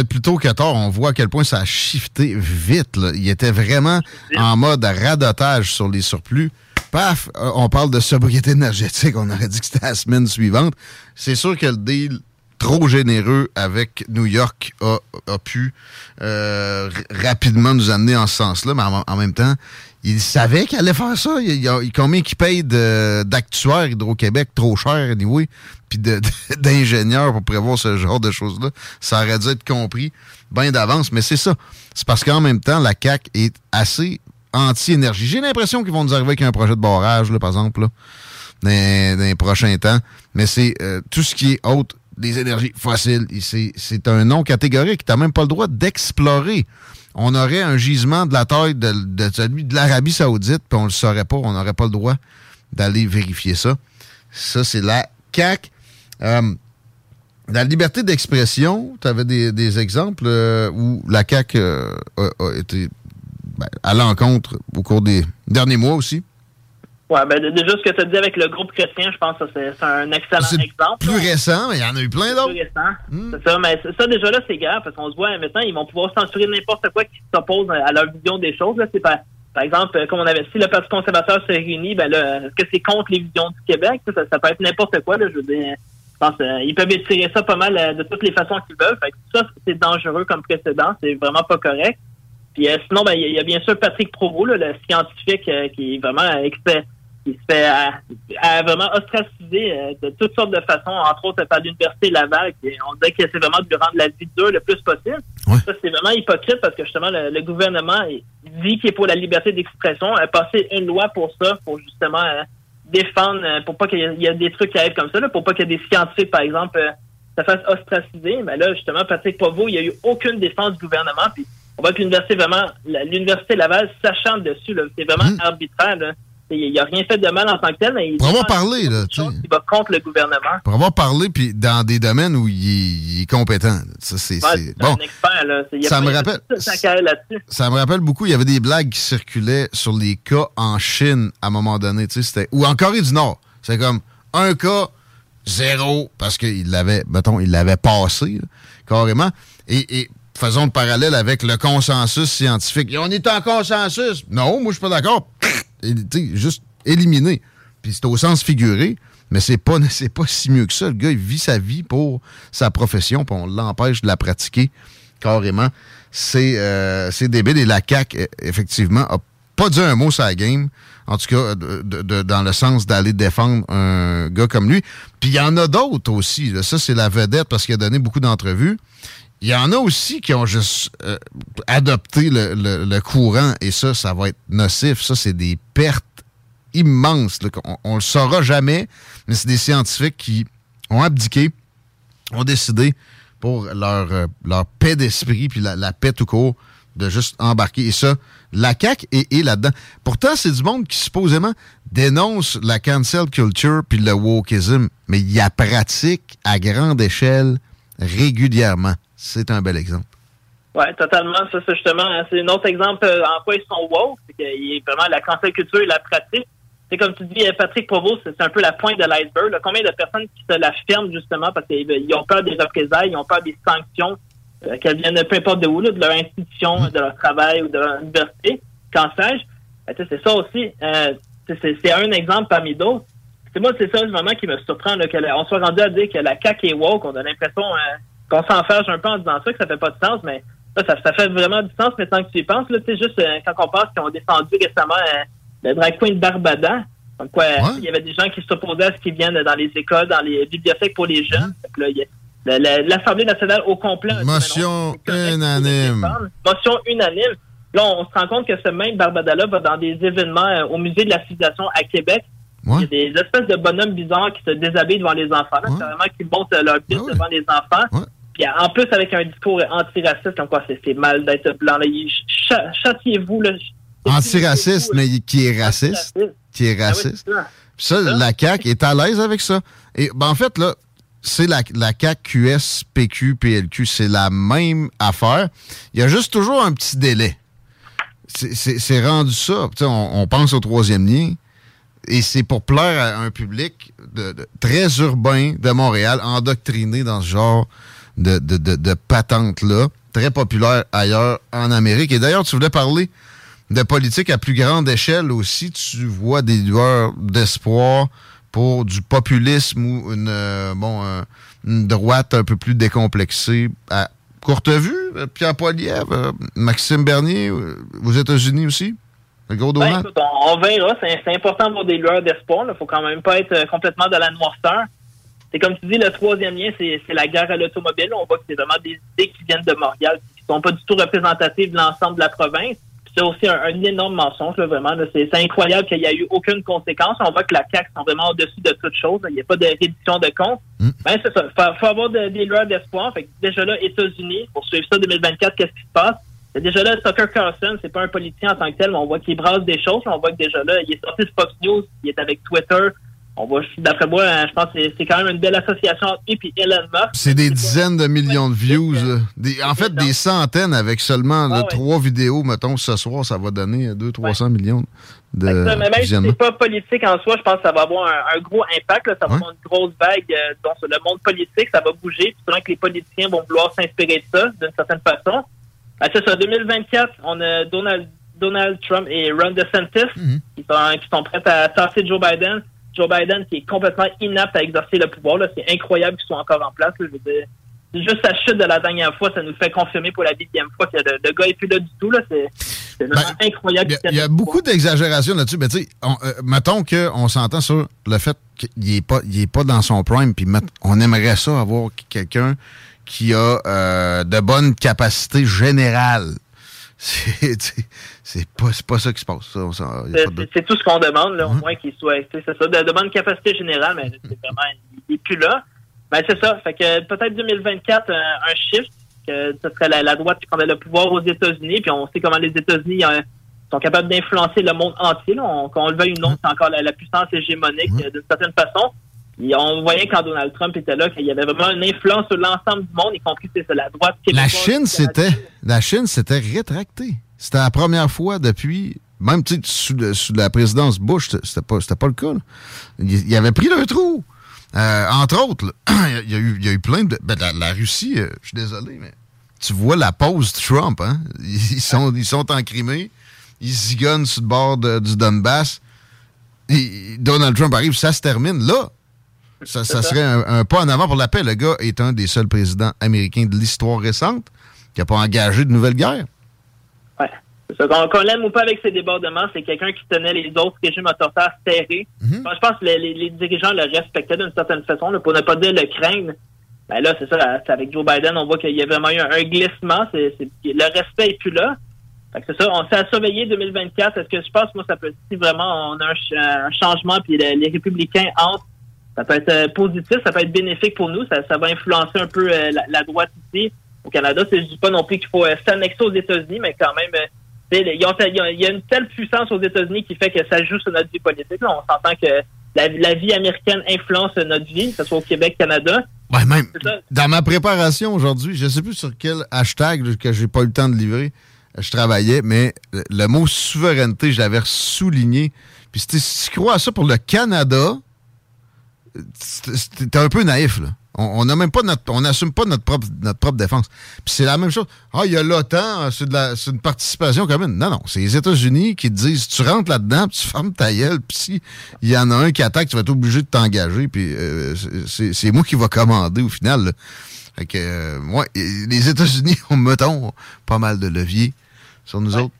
être plus tôt que tard. On voit à quel point ça a shifté vite. Il était vraiment en mode radotage sur les surplus. Paf, euh, on parle de sobriété énergétique. On aurait dit que c'était la semaine suivante. C'est sûr que le deal trop généreux avec New York a, pu euh, rapidement nous amener en ce sens-là, mais en, même temps, il savait qu'il allait faire ça. Il, il, combien qu'il paye d'actuaires Hydro-Québec trop cher, anyway, puis d'ingénieurs pour prévoir ce genre de choses-là? Ça aurait dû être compris bien d'avance, mais c'est ça. C'est parce qu'en même temps, la CAC est assez anti-énergie. J'ai l'impression qu'ils vont nous arriver avec un projet de barrage, là, par exemple, là, dans, les prochains temps. Mais c'est euh, tout ce qui est autre des énergies fossiles. C'est un nom catégorique. Tu n'as même pas le droit d'explorer. On aurait un gisement de la taille de, celui de l'Arabie Saoudite, puis on le saurait pas. On n'aurait pas le droit d'aller vérifier ça. Ça, c'est la CAC. Euh, la liberté d'expression, tu avais des, exemples euh, où la CAC euh, a, été ben, à l'encontre au cours des derniers mois aussi. Oui, ben déjà, ce que tu as dit avec le groupe chrétien, je pense que c'est un excellent exemple. Plus récent, mais il y en a eu plein d'autres. Plus récent. Hmm. C'est ça, mais ça, déjà là, c'est grave, parce qu'on se voit maintenant, ils vont pouvoir censurer n'importe quoi qui s'oppose à leur vision des choses. Là. C'est par, par exemple, comme on avait si le Parti conservateur se réunit, ben là, est-ce que c'est contre les visions du Québec? Ça, ça, peut être n'importe quoi, là, je veux dire. Je pense euh, ils peuvent étirer ça pas mal euh, de toutes les façons qu'ils veulent. Fait que ça, c'est dangereux comme précédent. C'est vraiment pas correct. Puis euh, sinon, ben, il y, a bien sûr Patrick Provost, le scientifique qui est vraiment expert qui se fait à, vraiment ostraciser euh, de toutes sortes de façons, entre autres par l'Université Laval. Qui, on dirait que c'est vraiment de lui rendre la vie dure le plus possible. Ça, c'est vraiment hypocrite parce que justement, le, gouvernement dit qu'il est pour la liberté d'expression, a passé une loi pour ça, pour justement euh, défendre, euh, pour pas qu'il y, ait des trucs qui arrivent comme ça, là, pour pas qu'il y ait des scientifiques, par exemple, se fassent ostraciser. Mais là, justement, Patrick Pavot, il n'y a eu aucune défense du gouvernement. Puis on voit que l'Université vraiment, l'Université Laval s'achante dessus. C'est vraiment mmh. arbitraire. Là. Il n'a rien fait de mal en tant que tel, mais il pour avoir parlé, là, tu il va contre le gouvernement. Pour avoir parlé, puis dans des domaines où il, est, compétent. Ça, c'est, bon. un expert, là. Il ça me rappelle. Ça me rappelle beaucoup. Il y avait des blagues qui circulaient sur les cas en Chine à un moment donné, tu sais, ou en Corée du Nord. C'est comme un cas zéro parce qu'il l'avait, mettons, il l'avait passé carrément. Et, et faisons le parallèle avec le consensus scientifique. on est en consensus. Non, moi, je suis pas d'accord juste éliminé. Puis c'est au sens figuré, mais c'est pas, pas si mieux que ça. Le gars, il vit sa vie pour sa profession, puis on l'empêche de la pratiquer carrément. C'est euh, débile. Et la CAQ, e, effectivement, a pas dit un mot sur la game. En tout cas, dans le sens d'aller défendre un gars comme lui. Puis il y en a d'autres aussi. Ça, c'est la vedette parce qu'il a donné beaucoup d'entrevues. Il y en a aussi qui ont juste euh, adopté le, courant et ça, ça va être nocif. Ça, c'est des pertes immenses. on, ne le saura jamais, mais c'est des scientifiques qui ont abdiqué, ont décidé pour leur, euh, leur paix d'esprit puis la, paix tout court de juste embarquer. Et ça, la CAQ est, là-dedans. Pourtant, c'est du monde qui supposément dénonce la cancel culture puis le wokeism, mais il y a pratique à grande échelle régulièrement c'est un bel exemple. Oui, totalement. Ça, c'est justement, c'est un autre exemple euh, en quoi ils sont woke. C'est qu'il vraiment la cancel culture et la pratique. C'est comme tu dis, euh, Patrick Provost, c'est un peu la pointe de l'iceberg. Combien de personnes qui se la ferment justement parce qu'ils ont peur des représailles, ils ont peur des sanctions, euh, qu'elles viennent peu importe de où, de leur institution, de leur travail ou de leur université, qu'en sais-je. Ben, c'est ça aussi. c'est un exemple parmi d'autres. C'est moi, c'est ça vraiment qui me surprend, qu'on soit rendu à dire que la CAQ est woke. On a l'impression qu'on s'enferge un peu en disant ça, que ça fait pas de sens, mais ça, ça fait vraiment du sens maintenant que tu y penses. Là, juste euh, quand on pense qu'ils ont défendu récemment euh, le drag queen Barbada, donc quoi, il y avait des gens qui s'opposaient à ce qui viennent dans les écoles, dans les bibliothèques pour les jeunes. L'Assemblée nationale au complet. Motion unanime. Motion unanime. Là, on se rend compte que ce même Barbada-là va dans des événements euh, au Musée de la civilisation à Québec. Il y a des espèces de bonhommes bizarres qui se déshabillent devant les enfants. C'est vraiment qui montent leur piste ah devant les enfants en plus, avec un discours antiraciste, comme quoi c'est mal d'être blanc. Châtiez-vous. Antiraciste, mais qui est raciste. Qui est raciste. Ah ça, la CAQ est à l'aise avec ça. Et ben, en fait, là, c'est la, la CAQ, QS, PQ, PLQ. C'est la même affaire. Il y a juste toujours un petit délai. C'est rendu ça. On, on, pense au troisième lien. Et c'est pour plaire à un public de, très urbain de Montréal, endoctriné dans ce genre de, de, de, patentes-là, très populaire ailleurs en Amérique. Et d'ailleurs, tu voulais parler de politique à plus grande échelle aussi. Tu vois des lueurs d'espoir pour du populisme ou une, euh, bon, une droite un peu plus décomplexée. À courte vue, Pierre Poilievre, euh, Maxime Bernier, euh, aux États-Unis aussi? Gros ben, on, verra. C'est important d'avoir des lueurs d'espoir. Il faut quand même pas être complètement de la noirceur. C'est comme tu dis, le troisième lien, c'est la guerre à l'automobile. On voit que c'est vraiment des idées qui viennent de Montréal, qui sont pas du tout représentatives de l'ensemble de la province c'est aussi un, énorme mensonge, vraiment. C'est incroyable qu'il n'y ait eu aucune conséquence. On voit que la CAQ sont vraiment au-dessus de toute chose. Il n'y a pas de réduction de compte. Mm. Ben, c'est ça. Il faut, avoir des lois d'espoir. déjà là, États-Unis, pour suivre ça 2024, qu'est-ce qui se passe? Déjà là, Tucker Carlson, c'est pas un politicien en tant que tel, mais on voit qu'il brasse des choses. On voit que déjà là, il est sorti de Fox News, il est avec Twitter, on va, d'après moi, hein, je pense que c'est quand même une belle association entre lui et Elon Musk. C'est des dizaines de millions de views. en fait, des centaines avec seulement ah trois vidéos, mettons, ce soir, ça va donner 200-300 millions de même si c'est pas politique en soi, je pense que ça va avoir un, gros impact. Ça va avoir une grosse vague euh, dans le monde politique. Ça va bouger. Puis que les politiciens vont vouloir s'inspirer de ça, d'une certaine façon. Ben, c'est ça. 2024, on a Donald, Donald Trump et Ron DeSantis qui, sont, qui sont prêts à tasser Joe Biden. Joe Biden qui est complètement inapte à exercer le pouvoir. C'est incroyable qu'il soit encore en place. juste sa chute de la dernière fois, ça nous fait confirmer pour la dixième fois que le, gars n'est plus là du tout. C'est ben, incroyable. Il y, a beaucoup d'exagération là-dessus. Mais tu sais, euh, mettons qu'on s'entend sur le fait qu'il n'est pas, pas dans son prime, puis on aimerait ça avoir quelqu'un qui a euh, de bonnes capacités générales. C'est pas, pas ça qui se passe. C'est tout ce qu'on demande, là, au moins qu'il soit. C'est ça, de, de bonne capacité générale, mais c'est vraiment. Il n'est plus là. Ben, c'est ça. Fait que peut-être 2024, un, shift, que ce serait la, droite qui prendrait le pouvoir aux États-Unis. Puis on sait comment les États-Unis euh, sont capables d'influencer le monde entier. Là. On, le veuille ou non, c'est encore la, puissance hégémonique d'une certaine façon on voyait quand Donald Trump était là qu'il y avait vraiment une influence sur l'ensemble du monde, y compris la droite. La Chine, c'était, la Chine s'était rétractée. C'était la première fois depuis, même sous, sous la présidence Bush, c'était pas, pas le cas. Il, avait pris le trou. Euh, entre autres, il, y a eu, il, y a eu, plein de. Ben, la, Russie, euh, je suis désolé, mais tu vois la pause de Trump, hein? Ils sont, ils sont en Crimée, ils zigonnent sur le bord du Donbass. Donald Trump arrive, ça se termine là. Ça, serait un, pas en avant pour la paix. Le gars est un des seuls présidents américains de l'histoire récente qui n'a pas engagé de nouvelle guerre. Qu'on l'aime ou pas avec ses débordements, c'est quelqu'un qui tenait les autres régimes autoritaires serrés. Mhm. Je pense que les, dirigeants le respectaient d'une certaine façon, pour ne pas dire le craindre. Ben là, c'est ça, avec Joe Biden, on voit qu'il y a vraiment eu un, glissement. le respect n'est plus là. c'est ça, on s'est à surveiller 2024. Est-ce que je pense, moi, ça peut si vraiment on a un, changement, puis les, les républicains entrent ça peut être euh, positif, ça peut être bénéfique pour nous, ça, va influencer un peu euh, la, droite ici au Canada. Je dis pas non plus qu'il faut euh, s'annexer aux États-Unis, mais quand même, il y, a une telle puissance aux États-Unis qui fait que ça joue sur notre vie politique. on s'entend que la, vie américaine influence notre vie, que ce soit au Québec, Canada. Ouais, même dans ma préparation aujourd'hui, je sais plus sur quel hashtag que j'ai pas eu le temps de livrer, je travaillais, mais le mot souveraineté, je l'avais souligné. Puis si tu crois à ça pour le Canada, t'es un peu naïf, là. On n'a même pas notre, on n'assume pas notre propre, notre propre défense. Puis c'est la même chose. Ah, il y a l'OTAN, c'est la, c'est une participation commune. Non, non, c'est les États-Unis qui te disent, tu rentres là-dedans, puis tu fermes ta gueule, puis si il y en a un qui attaque, tu vas être obligé de t'engager, puis euh, c'est, moi qui va commander au final. Fait que, euh, moi, les États-Unis ont, mettons, pas mal de leviers sur nous autres.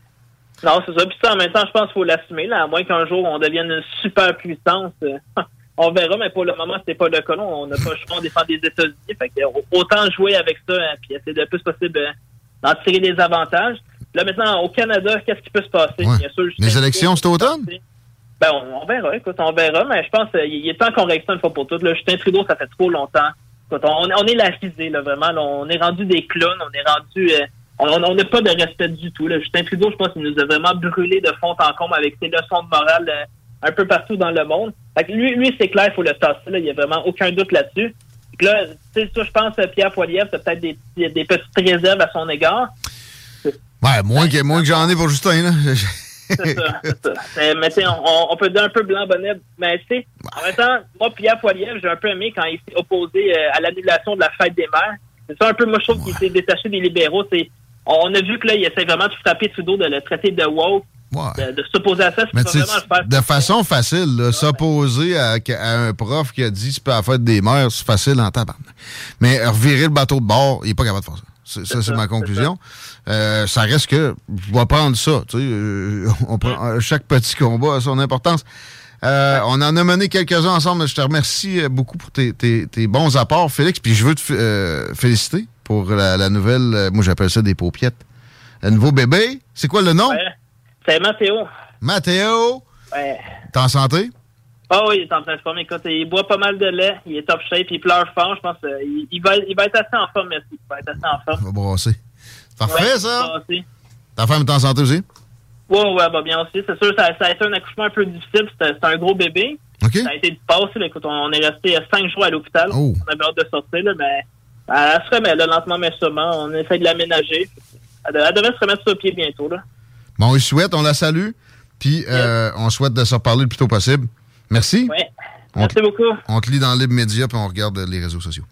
Non, c'est ça. Puis ça, en même temps, je pense qu'il faut l'assumer, là, à moins qu'un jour on devienne une super puissance. On verra, mais pour le moment, c'est pas le cas. On n'a pas le choix, de défendre des États-Unis. Fait autant jouer avec ça, hein, puis essayer le plus possible euh, d'en tirer des avantages. Là, maintenant, au Canada, qu'est-ce qui peut se passer? Bien sûr, Les élections, c'est automne? Ben, on, verra, écoute, on verra, mais je pense qu'il est temps qu'on règle ça une fois pour toutes. Là, Justin Trudeau, ça fait trop longtemps. Écoute, on, on est la là, vraiment. on est rendu des clowns, on est rendu... Euh, on n'a pas de respect du tout. Là. Justin Trudeau, je pense qu'il nous a vraiment brûlé de fond en comble avec ses leçons de morale euh, un peu partout dans le monde. lui, lui c'est clair, il faut le tasser. Il n'y a vraiment aucun doute là-dessus. Là, tu sais, je pense que Pierre Poilievre, c'est peut-être des, des, petites réserves à son égard. Ouais, moins que, moins que j'en ai pour Justin, là. c'est ça, ça. Mais tu on, on, peut dire un peu blanc-bonnet. Mais tu sais, en même temps, moi, Pierre Poilievre, j'ai un peu aimé quand il s'est opposé euh, à l'annulation de la fête des mères. c'est ça un peu, moi, je trouve qu'il s'est détaché des libéraux. C'est, on a vu que là, il essaie vraiment de frapper Trudeau de le traiter de woke. De, s'opposer à ça, c'est vraiment le faire. De façon facile, s'opposer à, un prof qui a dit c'est pas la fête des mères, c'est facile en tabac. Mais revirer le bateau de bord, il n'est pas capable de faire ça. ça, c'est ma conclusion. Euh, ça. reste que je vais prendre ça. Tu sais, euh, on prend, chaque petit combat a son importance. Euh, on en a mené quelques-uns ensemble. Je te remercie beaucoup pour tes, bons apports, Félix. Puis je veux te féliciter pour la, nouvelle, moi j'appelle ça des paupiettes. Le nouveau bébé, c'est quoi le nom? C'est Mathéo. Mathéo? Ouais. T'es en santé? Ah oui, il est en train de se former. Écoute, il boit pas mal de lait, il est top shape, il pleure fort. Je pense qu'il il va, il va être assez en forme, merci. Il va être assez en forme. Il va brasser. Parfait, ça? Ta femme est en santé aussi? Oui, oui, bah bien aussi. C'est sûr, ça, ça, a été un accouchement un peu difficile. C'était un gros bébé. Ça a été du passé. Écoute, on est resté cinq jours à l'hôpital. Oh. On avait hâte de sortir, là, mais elle, se remet là, lentement mais sûrement. On essaie de l'aménager. Elle, elle, devrait se remettre sur pied bientôt. Là. Bon, on souhaite, on la salue. Puis euh, on souhaite de se reparler le plus tôt possible. Merci. Oui. Merci beaucoup. On te lit dans Libre Média puis on regarde les réseaux sociaux.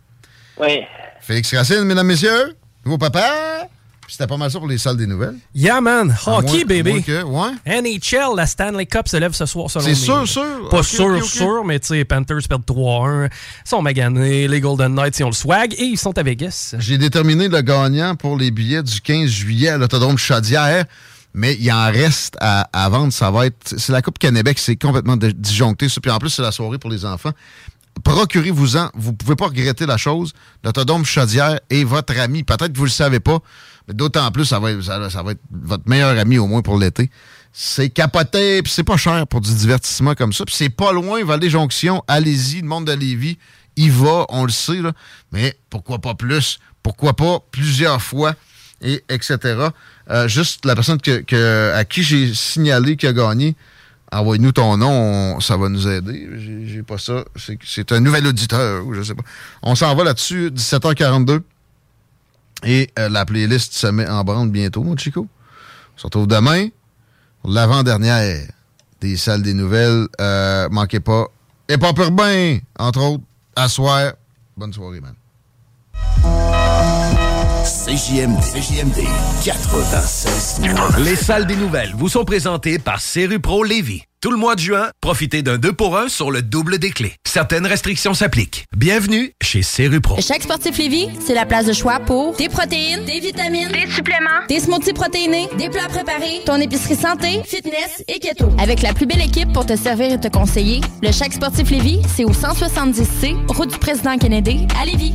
Oui. Félix Racine, mesdames, messieurs, nouveau papa. C'était pas mal ça pour les salles des nouvelles. Yeah, man. Hockey, baby. ouais. NHL, la Stanley Cup se lève ce soir selon C'est sûr, sûr. Pas sûr, sûr, mais tu sais, Panthers perdent 3-1. Ils sont maganés. Les Golden Knights, ils ont le swag et ils sont à Vegas. J'ai déterminé le gagnant pour les billets du 15 juillet à l'Autodrome Chaudière mais il en reste à, vendre. Ça va être. C'est la Coupe Québec, c'est complètement disjoncté. Puis en plus, c'est la soirée pour les enfants. Procurez-vous-en. Vous pouvez pas regretter la chose. L'autodome Chaudière est votre ami. Peut-être que vous le savez pas, mais d'autant plus, ça va, être, votre meilleur ami au moins pour l'été. C'est capoté, puis c'est pas cher pour du divertissement comme ça. Puis c'est pas loin, Vallée-Jonction. Allez-y, le monde de Lévis, il va, on le sait, là. Mais pourquoi pas plus? Pourquoi pas plusieurs fois? Et etc. Euh, juste la personne à qui j'ai signalé qui a gagné, envoie-nous ton nom, ça va nous aider. J'ai pas ça. C'est un nouvel auditeur, je sais pas. On s'en va là-dessus, 17h42. Et euh, la playlist se met en branle bientôt, mon Chico. On se retrouve demain l'avant-dernière des salles des nouvelles. Euh, manquez pas. Et pas bien, entre autres, à soir. Bonne soirée, man. CJMD, CJMD 96. Les salles des nouvelles vous sont présentées par Pro Lévis. Tout le mois de juin, profitez d'un 2 pour 1 sur le double des clés. Certaines restrictions s'appliquent. Bienvenue chez Pro. Chaque sportif Lévis, c'est la place de choix pour des protéines, des vitamines, des suppléments, des smoothies protéinés, des plats préparés, ton épicerie santé, fitness et keto. Avec la plus belle équipe pour te servir et te conseiller, le Chaque sportif Lévis, c'est au 170C, route du président Kennedy, à Lévis.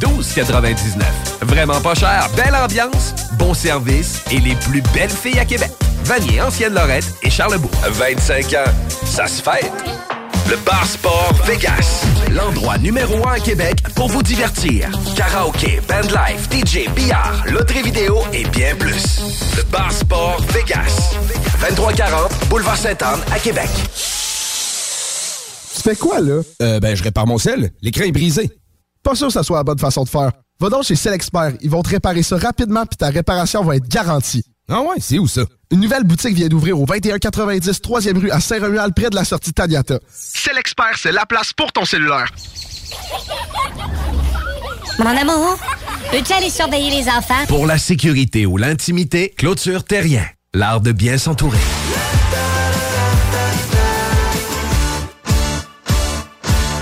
12,99. Vraiment pas cher, belle ambiance, bon service et les plus belles filles à Québec. Vanier, Ancienne-Lorette et Charlebourg. 25 ans, ça se fait. Le Bar Sport Vegas. L'endroit numéro un à Québec pour vous divertir. Karaoke, bandlife, DJ, billard, loterie vidéo et bien plus. Le Bar Sport Vegas. 2340 Boulevard Sainte-Anne à Québec. Tu fais quoi, là? Euh, ben, je répare mon sel. L'écran est brisé. Pas sûr que ça soit la bonne façon de faire. Va donc chez Expert. Ils vont te réparer ça rapidement puis ta réparation va être garantie. Ah ouais, c'est où ça? Une nouvelle boutique vient d'ouvrir au 2190 3e rue à Saint-Romuald, près de la sortie Taniata. Expert, c'est la place pour ton cellulaire. Mon amour, peux-tu aller surveiller les enfants? Pour la sécurité ou l'intimité, clôture terrien. L'art de bien s'entourer.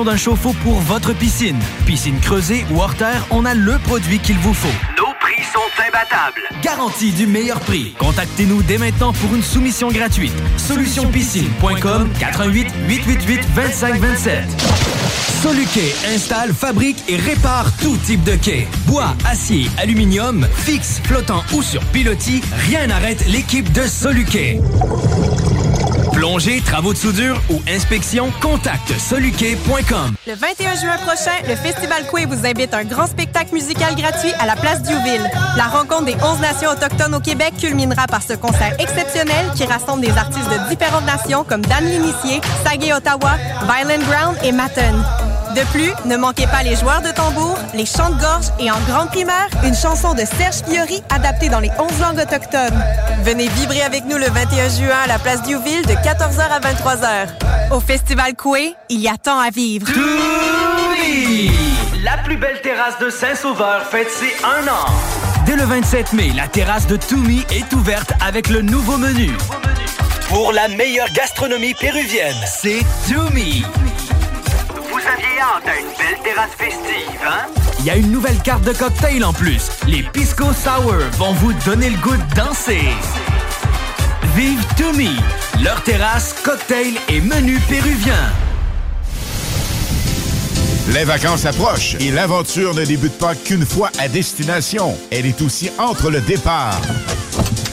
d'un chauffe-eau pour votre piscine. Piscine creusée ou hors terre, on a le produit qu'il vous faut. Nos prix sont imbattables. Garantie du meilleur prix. Contactez-nous dès maintenant pour une soumission gratuite. Solutionpiscine.com 88 888 2527. Soluquet installe, fabrique et répare tout type de quai. Bois, acier, aluminium, fixe, flottant ou sur pilotis, rien n'arrête l'équipe de Soluquet. Plongée, travaux de soudure ou inspection, contacte soluquet.com. Le 21 juin prochain, le Festival Coué vous invite à un grand spectacle musical gratuit à la place Diouville. La rencontre des 11 nations autochtones au Québec culminera par ce concert exceptionnel qui rassemble des artistes de différentes nations comme Dan L'Initié, Sagé Ottawa, Violent Ground et Matten. De plus, ne manquez pas les joueurs de tambour, les chants de gorge et en grande primaire, une chanson de Serge Fiori adaptée dans les 11 langues autochtones. Venez vibrer avec nous le 21 juin à la place Diouville de 14h à 23h. Au Festival Coué, il y a tant à vivre. La plus belle terrasse de Saint-Sauveur fête ses un an. Dès le 27 mai, la terrasse de Toumi est ouverte avec le nouveau menu. Pour la meilleure gastronomie péruvienne, c'est Toumi. Vous aviez hâte à une belle terrasse festive, hein? Il y a une nouvelle carte de cocktail en plus. Les Pisco Sour vont vous donner le goût de danser. Vive Toumi, leur terrasse, cocktail et menu péruvien. Les vacances approchent et l'aventure ne débute pas qu'une fois à destination. Elle est aussi entre le départ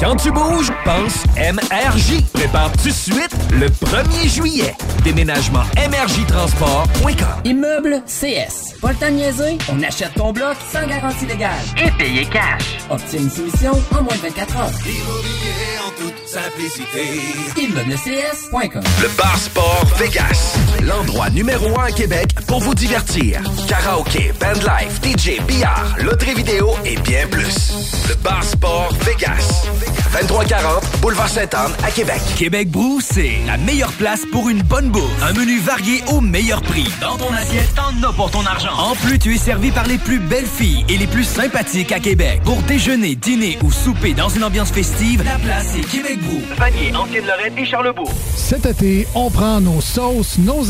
Quand tu bouges, pense MRJ. Prépare tout de suite le 1er juillet. Déménagement MRJtransport.com. Immeuble CS. Pas le temps de niaiser, on achète ton bloc sans garantie légale. Et payer cash. Obtiens une soumission en moins de 24 heures. Immobilier en toute simplicité. ImmeublesCS.com. Le Bar Sport Vegas. L'endroit numéro un à Québec pour vous divertir. Karaoke, bandlife, DJ, billard, loterie vidéo et bien plus. Le Bar Sport Vegas. 2340 Boulevard Sainte-Anne à Québec. Québec Brou, c'est la meilleure place pour une bonne bouffe. Un menu varié au meilleur prix. Dans ton assiette, t'en as pour ton argent. En plus, tu es servi par les plus belles filles et les plus sympathiques à Québec. Pour déjeuner, dîner ou souper dans une ambiance festive, la place est Québec Brou. Vanier, Ancienne-Lorraine et Charlebourg. Cet été, on prend nos sauces, nos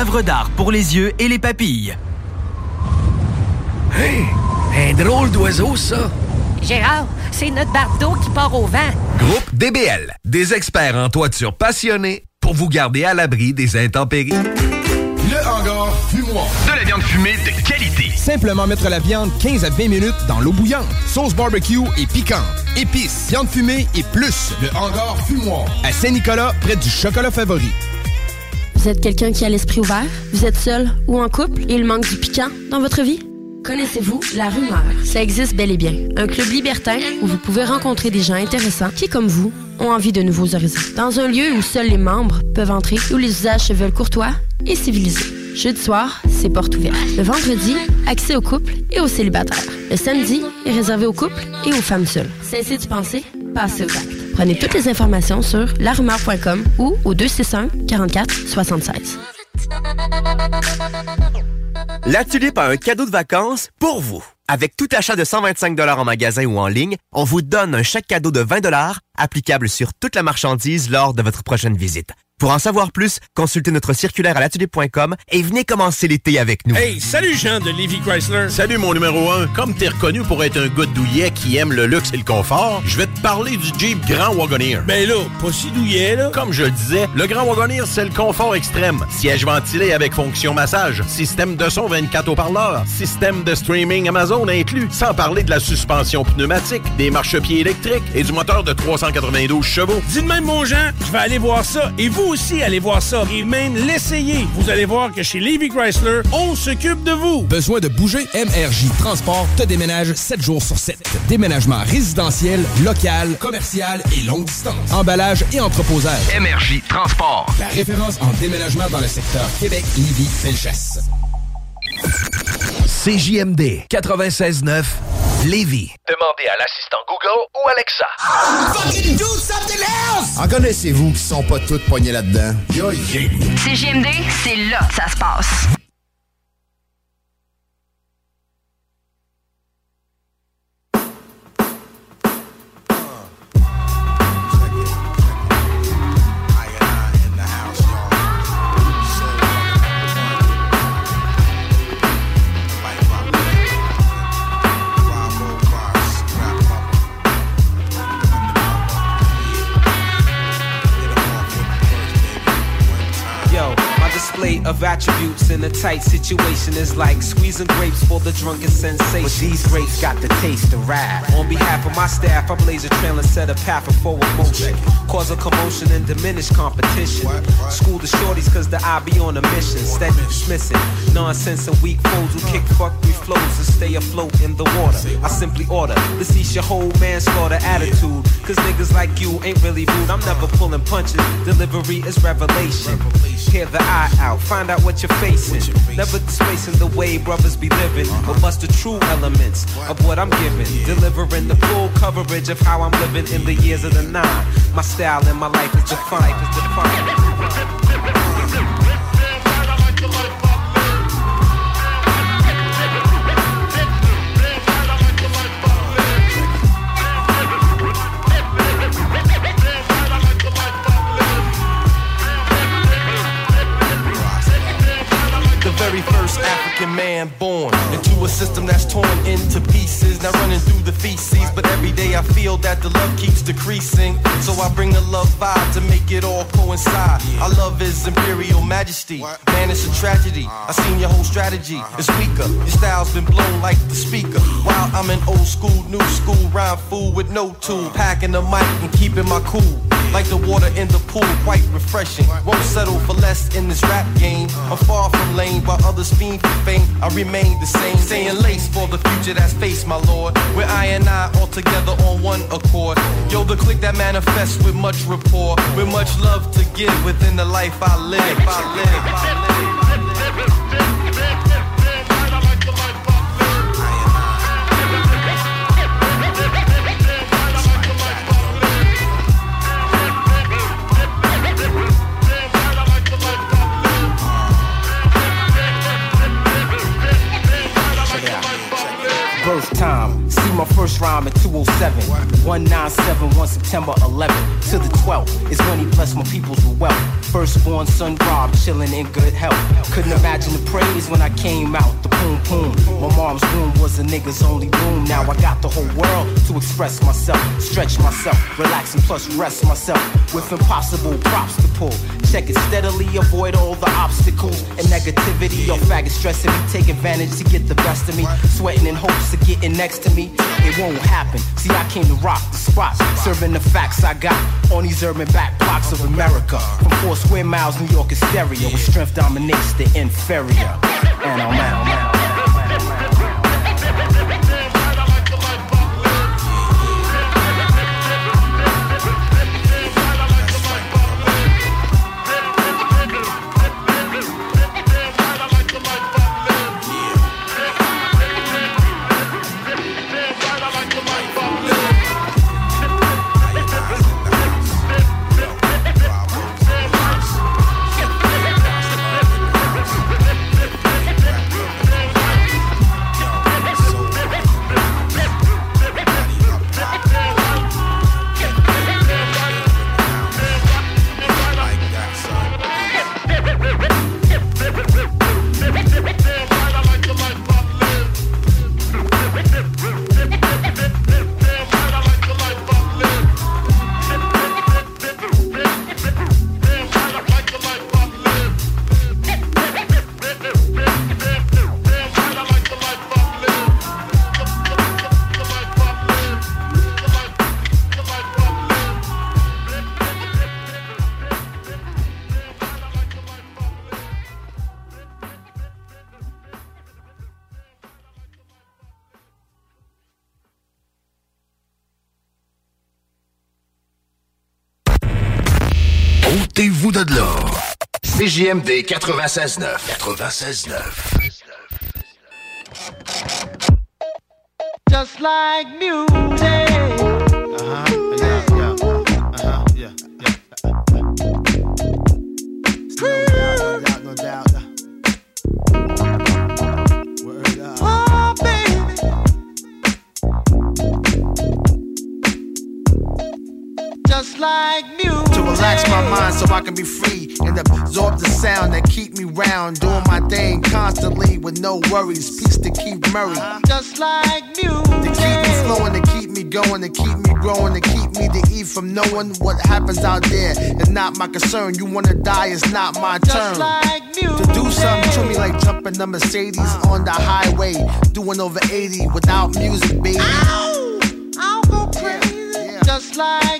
œuvre d'art pour les yeux et les papilles. Hey, un drôle d'oiseau, ça. Gérard, c'est notre bardeau qui part au vent. Groupe DBL, des experts en toiture passionnés pour vous garder à l'abri des intempéries. Le hangar fumoir. De la viande fumée de qualité. Simplement mettre la viande 15 à 20 minutes dans l'eau bouillante. Sauce barbecue et piquante. Épices, viande fumée et plus. Le hangar fumoir. À Saint-Nicolas, près du chocolat favori. Vous êtes quelqu'un qui a l'esprit ouvert? Vous êtes seul ou en couple? Et il manque du piquant dans votre vie? Connaissez-vous La Rumeur? Ça existe bel et bien. Un club libertin où vous pouvez rencontrer des gens intéressants qui, comme vous, ont envie de nouveaux horizons. Dans un lieu où seuls les membres peuvent entrer, où les usages se veulent courtois et civilisés. Jeudi soir, c'est porte ouverte. Le vendredi, accès aux couples et aux célibataires. Le samedi est réservé aux couples et aux femmes seules. Cessez de penser, passez aux actes. Prenez toutes les informations sur larumeur.com ou au 261 44 76. La Tulipe a un cadeau de vacances pour vous. Avec tout achat de 125 en magasin ou en ligne, on vous donne un chèque cadeau de 20 applicable sur toute la marchandise lors de votre prochaine visite. Pour en savoir plus, consultez notre circulaire à l'atelier.com et venez commencer l'été avec nous. Hey, salut Jean de Levy Chrysler. Salut mon numéro 1. Comme t'es reconnu pour être un gars douillet qui aime le luxe et le confort, je vais te parler du Jeep Grand Wagoneer. Ben là, pas si douillet là. Comme je le disais, le Grand Wagoneer, c'est le confort extrême. Siège ventilé avec fonction massage, système de son 24 haut-parleurs, système de streaming Amazon inclus, sans parler de la suspension pneumatique, des marchepieds électriques et du moteur de 392 chevaux. Dis de même mon Jean, je vais aller voir ça et vous aussi allez voir ça et même l'essayer. Vous allez voir que chez Levy Chrysler, on s'occupe de vous. Besoin de bouger? MRJ Transport te déménage 7 jours sur 7. Déménagement résidentiel, local, commercial et longue distance. Emballage et entreposage. MRJ Transport. La référence en déménagement dans le secteur Québec, Lévis, Felchasse. CJMD 96.9 Lévis. Demandez à l'assistant Google ou Alexa. Fucking do something else! En connaissez-vous qui sont pas toutes poignées là-dedans? Yo, yeah. CGMD, c'est là que ça se passe. Display of attributes in a tight situation is like squeezing grapes for the drunken sensation. But these grapes got the taste of rap. On behalf of my staff, I blaze a trail and set a path for forward motion. Cause a commotion and diminish competition. School the shorties cause the I be on a mission. Steady dismissing nonsense and weak foes who kick Fuck fuckery flows and stay afloat in the water. I simply order, let's eat your whole manslaughter attitude. Cause niggas like you ain't really rude. I'm never pulling punches. Delivery is revelation. Hear the eye out, find out what you're facing. Never displacing the way brothers be living, uh-huh. but bust the true elements of what I'm giving. Delivering the full coverage of how I'm living in the years of the nine. My style and my life is defined. Is defined. African man born into a system that's torn into pieces. Now running through the feces, but every day I feel that the love keeps decreasing. So I bring the love vibe to make it all coincide. Our love is imperial majesty. Man, it's a tragedy. I seen your whole strategy. It's weaker. Your style's been blown like the speaker. While I'm an old school, new school rhyme fool with no tool. Packing the mic and keeping my cool. Like the water in the pool, quite refreshing. Won't settle for less in this rap game. I'm far from lame, while others fiend for fame. I remain the same, staying lace for the future that's faced, my lord. Where I and I all together on one accord. Yo, the click that manifests with much rapport, with much love to give within the life I live. I live. I live. Birth time. See my first rhyme at 207. 197, 1 September 11 to the 12th is when he blessed my peoples with wealth. Firstborn son Rob, chilling in good health. Couldn't imagine the praise when I came out. The boom boom. My mom's room was a nigga's only room. Now I got the whole world to express myself, stretch myself, relax and plus rest myself with impossible props to pull. Check it steadily, avoid all the obstacles and negativity. Your faggot stressing me, take advantage to get the best of me. Sweating in hopes of getting next to me. It won't happen. See, I came to rock the spot, serving the facts I got on these urban back blocks of America. From four square miles, New York is stereo, where strength dominates the inferior. And I'm out, I'm out. CJMD 96.9. 96.9. Just like music. Uh-huh. Yeah, yeah. Like music. To relax my mind so I can be free and absorb the sound that keep me round. Doing my thing constantly with no worries. Peace to keep Murray. Just like music. To keep me flowing, to keep me going, to keep me growing, to keep me to eat from knowing what happens out there. It's not my concern. You wanna die, it's not my turn. Just like music. To do something to me like jumping the Mercedes uh-huh. on the highway, doing over 80 without music, baby. I'll go crazy. Just like.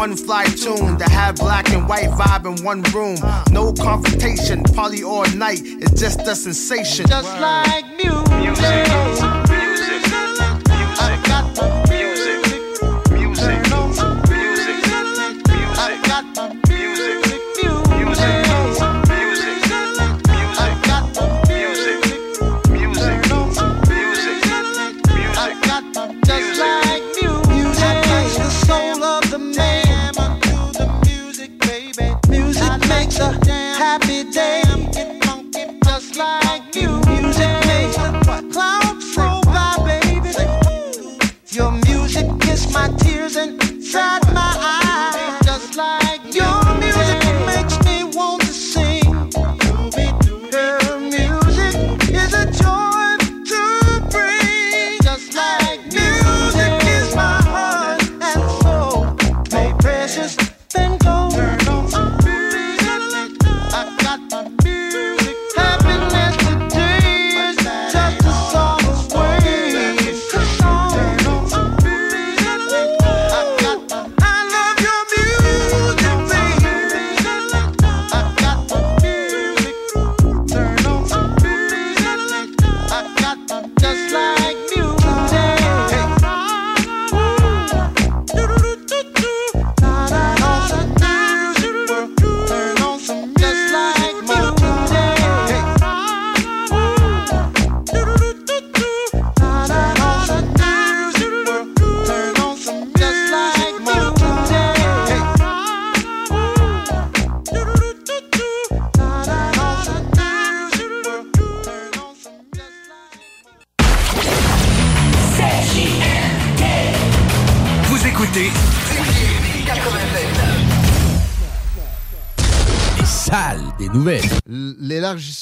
One fly tune to have black and white vibe in one room. No confrontation, party all night. It's just a sensation. Just like music. Happy day.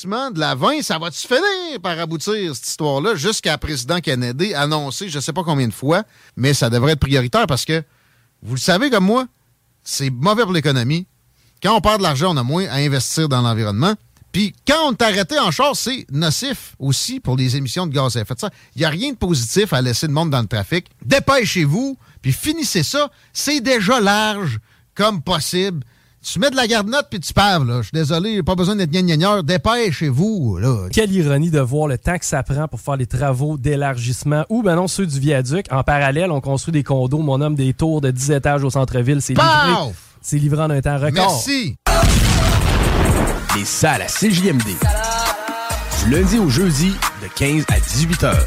De la 20, ça va-tu finir par aboutir, cette histoire-là, jusqu'à président Kennedy annoncé, je ne sais pas combien de fois, mais ça devrait être prioritaire parce que, vous le savez comme moi, c'est mauvais pour l'économie. Quand on perd de l'argent, on a moins à investir dans l'environnement. Puis quand on est arrêté en char, c'est nocif aussi pour les émissions de gaz à effet de serre. Il n'y a rien de positif à laisser le monde dans le trafic. Dépêchez-vous, puis finissez ça. C'est déjà large comme possible. Tu mets de la garde-note puis tu paves, là. Je suis désolé, pas besoin d'être gnagneur. Dépêchez-vous, là. Quelle ironie de voir le temps que ça prend pour faire les travaux d'élargissement ou ben non ceux du viaduc. En parallèle, on construit des condos, mon homme, des tours de 10 étages au centre-ville. C'est livré. C'est livré en un temps record. Merci. Les salles à CJMD. Du lundi au jeudi, de 15 à 18 heures.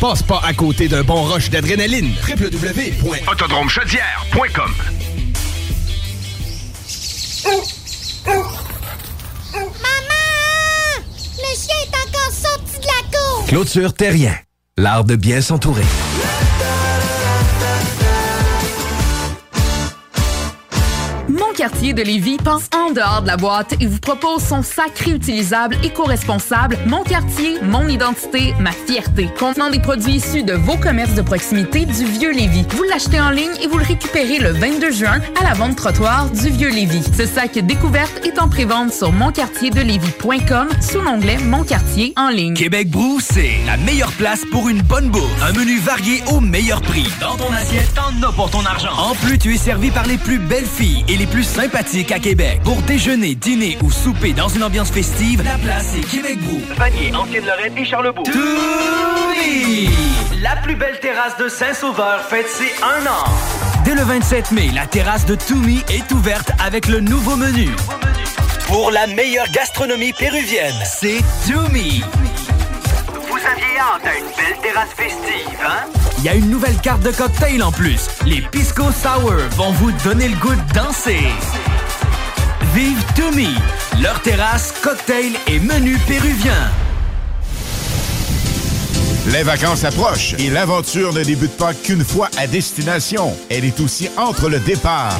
Passe pas à côté d'un bon rush d'adrénaline. www.autodromechaudière.com Maman! Le chien est encore sorti de la cour! Clôture Terrien, l'art de bien s'entourer. Quartier de Lévis pense en dehors de la boîte et vous propose son sac réutilisable éco-responsable Mon quartier, mon identité, ma fierté. Contenant des produits issus de vos commerces de proximité du Vieux Lévis. Vous l'achetez en ligne et vous le récupérez le 22 juin à la vente trottoir du Vieux Lévis. Ce sac découverte est en prévente sur monquartierdelévis.com sous l'onglet Mon quartier en ligne. Québec Brou, c'est la meilleure place pour une bonne bouffe. Un menu varié au meilleur prix. Dans ton assiette, t'en as pour ton argent. En plus, tu es servi par les plus belles filles et les plus sympathiques à Québec. Pour déjeuner, dîner ou souper dans une ambiance festive, la place est Québec Brou. Vanier, Ancienne-Lorraine et Charlebourg. Oui! La plus belle terrasse de Saint-Sauveur fête ses un an. Dès le 27 mai, la terrasse de Toumi est ouverte avec le nouveau menu. Pour la meilleure gastronomie péruvienne. C'est Toumi. Une belle terrasse festive, hein? Il y a une nouvelle carte de cocktail en plus. Les Pisco Sour vont vous donner le goût de danser. Vive Toumi, leur terrasse, cocktail et menu péruvien. Les vacances approchent et l'aventure ne débute pas qu'une fois à destination. Elle est aussi entre le départ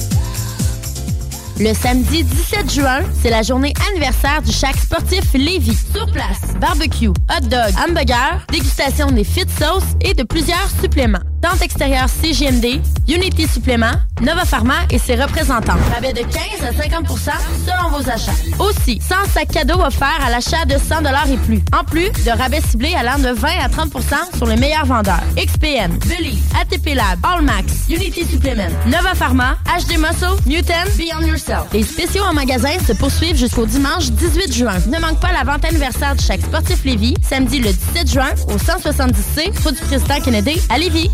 Le samedi 17 juin, c'est la journée anniversaire du Chac sportif Lévis. Sur place, barbecue, hot dog, hamburger, dégustation des fit sauces et de plusieurs suppléments. Tente extérieure CGMD, Unity Supplément, Nova Pharma et ses représentants. Rabais de 15 à 50% selon vos achats. Aussi, 100 sacs cadeaux offerts à l'achat de 100 et plus. En plus de rabais ciblés allant de 20 à 30% sur les meilleurs vendeurs. XPN, Believe, ATP Lab, Allmax, Unity Supplement, Nova Pharma, HD Muscle, Newton, Beyond Yourself. Les spéciaux en magasin se poursuivent jusqu'au dimanche 18 juin. Ne manque pas la vente anniversaire du Chaque Sportif Lévis, samedi le 17 juin au 170C, route du président Kennedy à Lévis.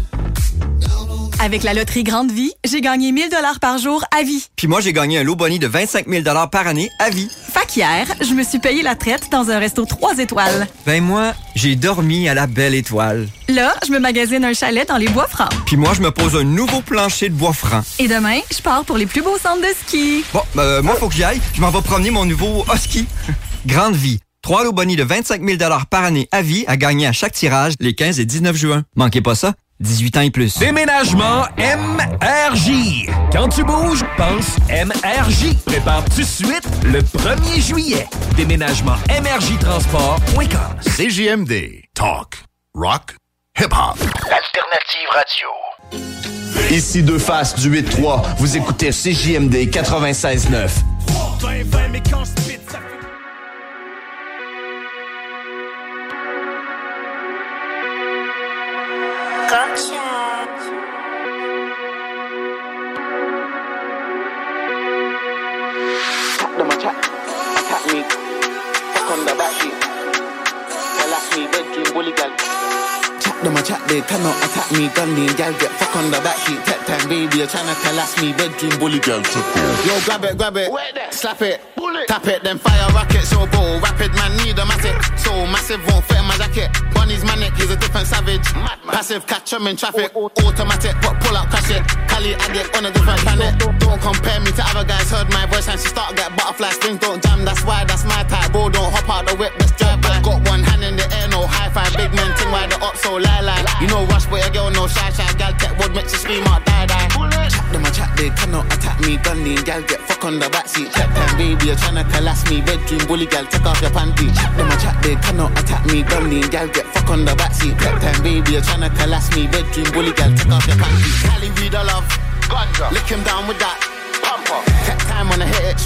Avec la loterie Grande Vie, j'ai gagné 1000 dollars par jour à vie. Puis moi, j'ai gagné un lot boni de 25 000 par année à vie. Fait qu'hier, je me suis payé la traite dans un resto 3 étoiles. Ben moi, j'ai dormi à la belle étoile. Là, je me magasine un chalet dans les bois francs. Puis moi, je me pose un nouveau plancher de bois franc. Et demain, je pars pour les plus beaux centres de ski. Bon, ben, moi, faut que j'y aille. Je m'en vais promener mon nouveau husky. Grande Vie. Trois lots boni de 25 000 par année à vie à gagner à chaque tirage les 15 et 19 juin. Manquez pas ça. 18 ans et plus. Déménagement MRJ. Quand tu bouges, pense MRJ. Prépare tout de suite le 1er juillet. Déménagement MRJtransport.com. CJMD. Talk. Rock. Hip-hop. Alternative radio. Ici deux faces du 8-3. Vous écoutez CJMD 96.9. Come. Them a chat, they cannot attack me. Gun lean, gal get fuck on the backseat. Tech time, baby, you're tryna collapse me. Bedroom bully girl, Yo, grab it, grab it, slap it, tap it, then fire rocket, so bold. Rapid man need a massive, so massive won't fit in my jacket. Bunny's manic, he's a different savage. Passive, catch him in traffic, automatic, but pull out, crash it. Cali addict on a different planet. Don't compare me to other guys. Heard my voice and she start get butterfly strings. Don't jam, that's why that's my type. Bro, don't hop out the whip, let's drive by. Got one hand in the air, no high five. Big man ting why the up so lie lie. You know rush, but your girl no shy shy. Gal tech wood makes you scream out die die. Chat them a chat, they cannot attack me. Gun lean, gal get fuck on the backseat. Chat time, baby, you're tryna collapse me. Bedroom bully, gal take off your panty. Chat them a chat, they cannot attack me. Gun lean, gal get fuck on the backseat. Chat time, baby, you're tryna collapse me. Bedroom bully, gal take off your panty. Cali read a love, ganja. Lick him down with that. Pumper. Tech time when I hit it,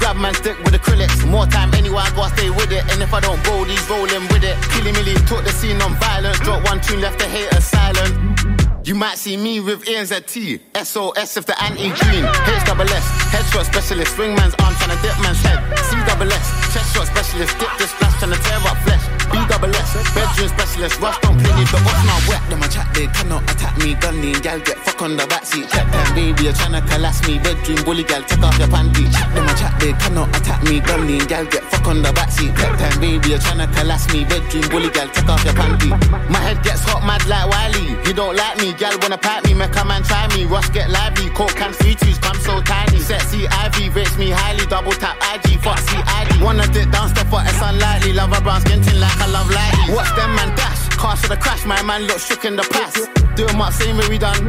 grab man's dick with acrylics. More time anywhere I go, I stay with it. And if I don't roll, these rolling with it. Killy Millie, talk the scene on violence. Drop one tune, left the haters silent. You might see me with ANZT, SOS if the anti green, H double S, headshot specialist, swing man's arm trying to dip man's head, C double S, chest shot specialist, dip this flash trying to tear up flesh, B double S, bedroom specialist, rush me, gal get fuck on the backseat, chat time, baby, you're trying to collapse me, bedroom bully, gal, take off your panty, chat, them a chat, they cannot attack me, gun lean, gal get fuck on the backseat, chat time, baby, you're trying to collapse me, bedroom bully, gal, take off your panty, my head gets hot, mad like Wiley, you don't like me, gal wanna pat me, make a man try me. Rush get lively, coke can three twos come so tiny. Sexy Ivy rates me highly, double tap IG, foxy ID. Wanna dip down, step up, it's unlikely. Love a brown skin tin like I love lightly. Watch them man dash, car should have crashed. My man look shook in the past. Do 'em up, same way we done.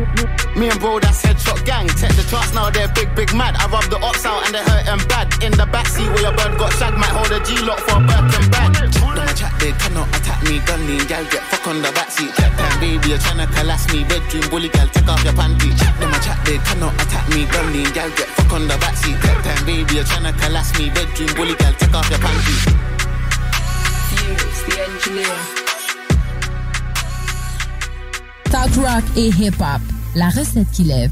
Me and bro, that's headshot gang. Check the charts now, they're big, big mad. I rub the ops out and they hurt them bad. In the backseat where your bird got shagged, might hold a G lock for a Birkin bag. Them a chat, they cannot attack me. Gun lean, gal get fuck on the backseat. Chat time, baby, you're tryna collapse me. Bedroom bully, gal, take off your panty. Them a chat, they cannot attack me. Gun lean, gal get fuck on the backseat. Chat time, baby, you're tryna collapse me. Bedroom bully, gal, take off your panty. Fuse, the engineer. Talk rock et hip-hop. La recette qui lève.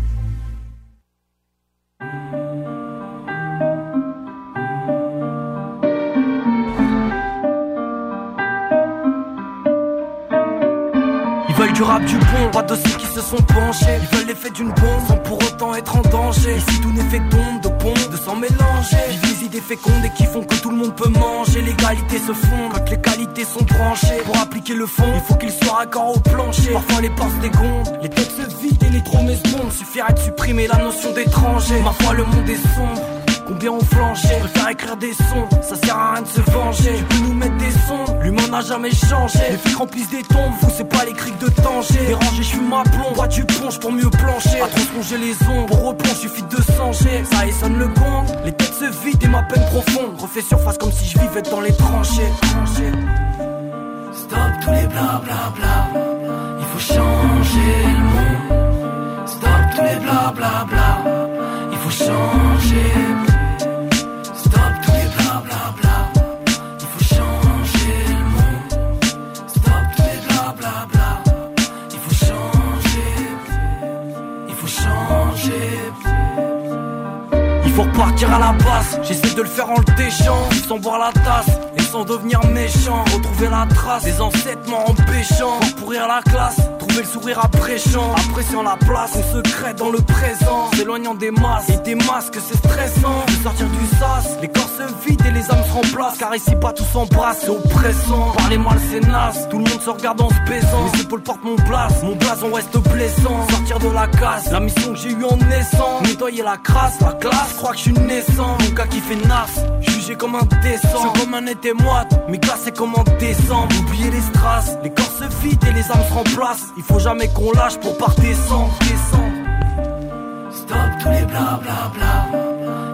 Ils veulent du rap du bon, pas de ceux qui se sont penchés. Ils veulent l'effet d'une bombe sans pour autant être en danger. Ici tout n'est fait d'ombre, de pompe, de sang mélangé. Les idées fécondes qui font que tout le monde peut manger. L'égalité se fond quand les qualités sont tranchées. Pour appliquer le fond, il faut qu'il soit raccord au plancher. Parfois les pinces dégonflent, les têtes se vident et les promesses bombent. Suffirait de supprimer la notion d'étranger. Ma foi, le monde est sombre. Combien ont flanché Je préfère écrire des sons, ça sert à rien de se venger. Tu peux nous mettre des sons, l'humain n'a jamais changé. Les flics remplissent des tombes, vous c'est pas les criques de danger. Dérangé, je suis ma plomb, bois du plonge pour mieux plancher. À trop plonger les ombres, pour replonge suffit de changer Ça et sonne le gong, les têtes se vident et ma peine profonde. Refais surface comme si je vivais dans les tranchées. Stop tous les bla bla Il faut changer le monde. Stop tous les bla bla Il faut changer il faut repartir à la base, j'essaie de le faire en le déchant. Sans boire la tasse. Et sans devenir méchant. Retrouver la trace. Des ancêtres m'empêchant Pourrir la classe, trouver le sourire appréciant Appréciant la place, on secret dans le présent. S'éloignant des masses. Et des masques c'est stressant. De sortir du sas, les corps se vident et les âmes se remplacent. Car ici pas tous s'embrassent, c'est oppressant. Parler mal c'est naze, tout le monde se regarde en se baisant. Mes épaules portent mon place, mon blason reste blessant. Sortir de la casse, la mission que j'ai eue en naissant. Nettoyer la crasse, la glace, crois que je suis naissant Mon gars qui fait nasse, jugé comme un décent. C'est comme un été moite, mais glacé comme en décembre. Oublier les strass, les corps se vident et les âmes se remplacent. Il faut jamais qu'on lâche pour pas descendre, descendre. Stop tous les bla bla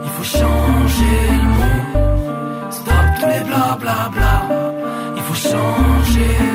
Il faut changer le monde. Stop tous les bla bla bla. Il faut changer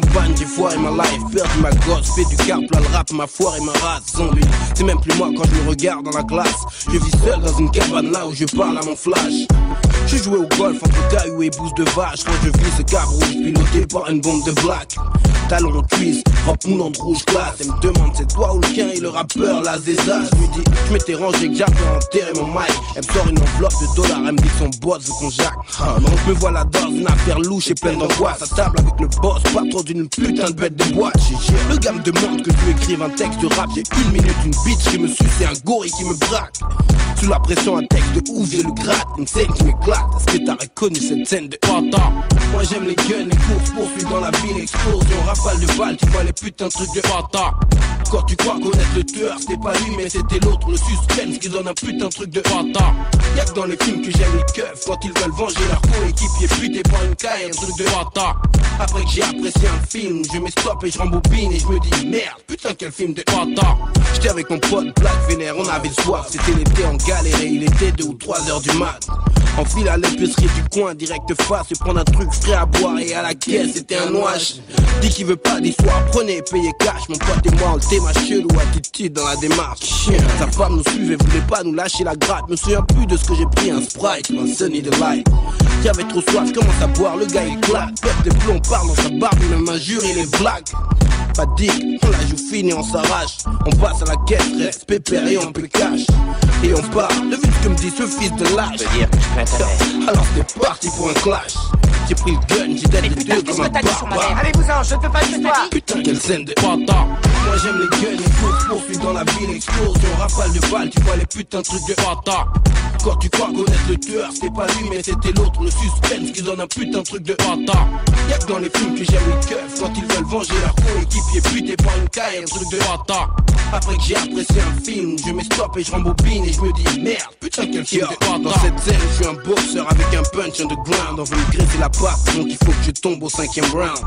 Campagne, j'ai foiré ma life, perdu ma gosse, fait du carpe, là le rap m'a foiré ma race. Lui, c'est même plus moi quand je me regarde dans la glace. Je vis seul dans une cabane là où je parle à mon flash. Je jouais au golf entre cailloux et bouse de vache quand je vis ce rouge piloté par une bombe de black. Talon cuisse, robe moulante rouge classe. Elle me demande c'est toi ou le chien et le rappeur la zéza. Je lui dis, je m'étais rangé que j'avais enterré mon mic. Elle me sort une enveloppe de dollars, elle me dit son boss veut qu'on jacque. Ah, donc me voilà dans une affaire louche et pleine d'angoisse. À table avec le boss, pas trop d'une putain de bête de boîte. Le gars me demande que je lui écrive un texte de rap. J'ai une minute, une bitch qui me suce et un gorille qui me braque. Sous la pression, un texte de ouf, je le gratte. Une scène qui m'éclate. Est-ce que t'as reconnu cette scène de Panta Moi j'aime les guns, les courses, poursuites dans la ville, explosion, rafale de balles, tu vois les putains de trucs de Panta. Quand tu crois connaître le tueur, c'était pas lui, mais c'était l'autre, le suspense qui donne un putain de truc de Panta. Y'a que dans les films que j'aime les keufs, quand ils veulent venger leur coéquipier buté par une caille, un truc de Panta. Après que j'ai apprécié un film, je mets stop et je rembobine et je me dis merde, putain quel film de Panta. J'étais avec mon pote Black Vénère, on avait soif, c'était l'été en galère et il était 2 ou 3 heures du mat. File à l'épicerie du coin, direct face, et prendre un truc frais à boire et à la caisse, c'était un noix. Dit qu'il veut pas d'histoire, prenez, payez cash. Mon pote et moi, on le chelou, attitude dans la démarche. Chien, sa femme nous suivait, voulait pas nous lâcher la gratte. Me souviens plus de ce que j'ai pris, un sprite, un sunny de light. J'avais trop soif, commence à boire, le gars il claque. Pète de plomb, parle dans sa barbe, il m'injure, il est blague. Pas dick, on la joue fine et on s'arrache. On passe à la caisse, reste pépère et on cash. Et on part, devine ce que me dit ce fils de lâche. Alors c'est parti pour un clash. J'ai pris le gun, j'ai les deux comme un barbare. Allez-vous-en, je ne peux pas le. Putain, quelle scène de Panta. Moi j'aime les guns, les courses, poursuites dans la ville, explosion, rafale de balles, tu vois les putains trucs de Panta. Quand tu crois connaître le tueur, c'était pas lui, mais c'était l'autre, le suspense qui donne un putain truc de Panta. Y'a que dans les films que j'aime les keufs, quand ils veulent venger leur coéquipier buté par une caille, un truc de Panta. Après que j'ai apprécié un film, je mets stop et je rembobine et je me dis merde, putain quel film de. Dans cette scène, je suis un boxeur avec un punch underground, on veut me la patte, donc il faut que je tombe au cinquième round.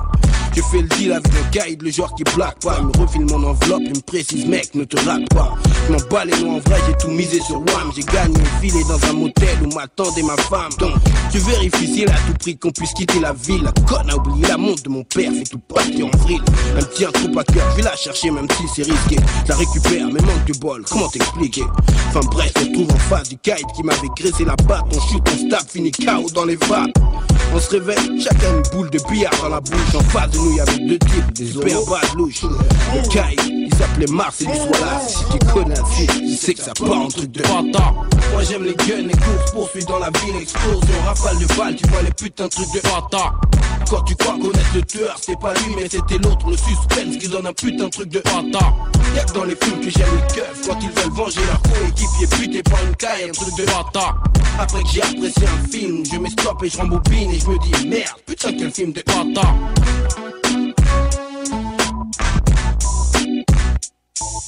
Je fais le deal avec un guide, le joueur qui blague pas. Il me refile mon enveloppe, il me précise, mec, ne te rate pas. Je m'en bats les en vrai, j'ai tout misé sur WAM. J'ai gagné un filet dans un motel où m'attendait ma femme. Donc, je vérifie s'il a tout pris qu'on puisse quitter la ville. La conne a oublié la montre de mon père, fait tout partir en vrille. Elle me tient trop à cœur, je vais la chercher même si c'est risqué. Je la récupère, mais manque de bol, comment t'expliquer? Enfin bref, se trouve en face du guide qui m'avait graissé la batte. On shoot, on se tape, fini KO dans les vapes. On se réveille, chacun une boule de billard dans la bouche. En face de nous, il y avait deux types, des super bad louches. Le guide, il s'appelait Mars et du Swala. Si tu connais un fils, tu sais que ça part en truc de Panta. Moi j'aime les guns, les courses, poursuites dans la ville, explosion, rafale de balles, tu vois les putains trucs de Panta. Quand tu crois connaître le tueur, c'était pas lui, mais c'était l'autre, le suspense qui donne un putain de truc de Panta. Y'a que dans les films que j'aime les keufs, quand ils veulent venger leur coéquipier buté par une caille, un truc de Panta. Après que j'ai apprécié un film, je mets stop et je rembobine et je me dis merde, putain quel film de Thank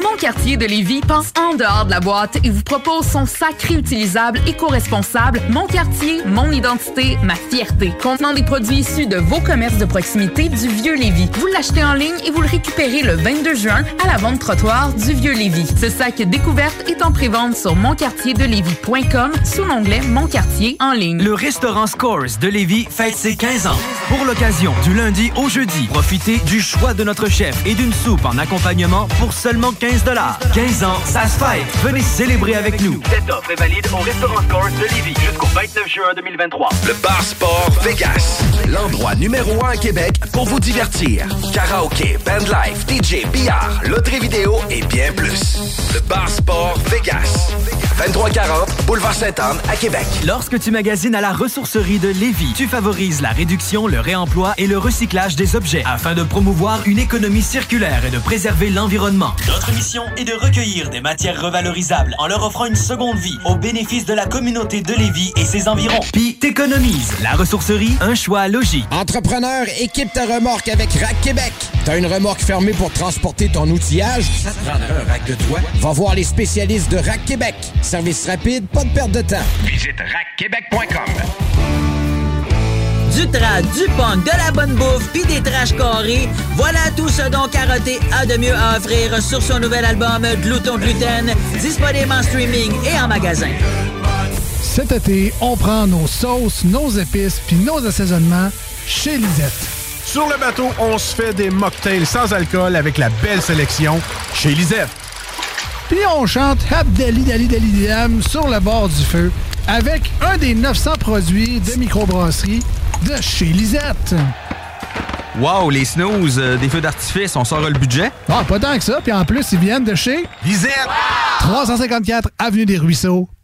Mon quartier de Lévis pense en dehors de la boîte et vous propose son sac réutilisable éco-responsable Mon quartier, mon identité, ma fierté. Contenant des produits issus de vos commerces de proximité du Vieux Lévis. Vous l'achetez en ligne et vous le récupérez le 22 juin à la vente trottoir du Vieux Lévis. Ce sac découverte est en prévente sur monquartierdelévis.com sous l'onglet Mon quartier en ligne. Le restaurant Scores de Lévis fête ses 15 ans. Pour l'occasion, du lundi au jeudi, profitez du choix de notre chef et d'une soupe en accompagnement pour seulement 15 15 15 ans, ça se fait. Venez célébrer avec nous. Cette offre est valide au restaurant Scores de Lévis jusqu'au 29 juin 2023. Le Bar Sport Vegas. L'endroit numéro un à Québec pour vous divertir. Karaoke, bandlife, DJ, billard, loterie vidéo et bien plus. Le Bar Sport Vegas. 2340 Boulevard Sainte-Anne à Québec. Lorsque tu magasines à la ressourcerie de Lévis, tu favorises la réduction, le réemploi et le recyclage des objets afin de promouvoir une économie circulaire et de préserver l'environnement. Notre mission est de recueillir des matières revalorisables en leur offrant une seconde vie au bénéfice de la communauté de Lévis et ses environs. Puis t'économises. La ressourcerie, un choix logique. Entrepreneur, équipe ta remorque avec Rack Québec. T'as une remorque fermée pour transporter ton outillage? Ça te prendra un rack de toi? Va voir les spécialistes de Rack Québec. Service rapide, pas de perte de temps. Visite rackquebec.com. Du trad, du punk, de la bonne bouffe, puis des trash carrés, voilà tout ce dont Karaté a de mieux à offrir sur son nouvel album Glouton Gluten, disponible en streaming et en magasin. Cet été, on prend nos sauces, nos épices puis nos assaisonnements chez Lisette. Sur le bateau, on se fait des mocktails sans alcool avec la belle sélection chez Lisette. Puis on chante Abdali Dali Dali Dam sur le bord du feu avec un des 900 produits de microbrasserie de chez Lisette. Wow, les snooze, euh, des feux d'artifice, on sort le budget? Ah, pas tant que ça. Puis en plus, ils viennent de chez Lisette. 354 Avenue des Ruisseaux,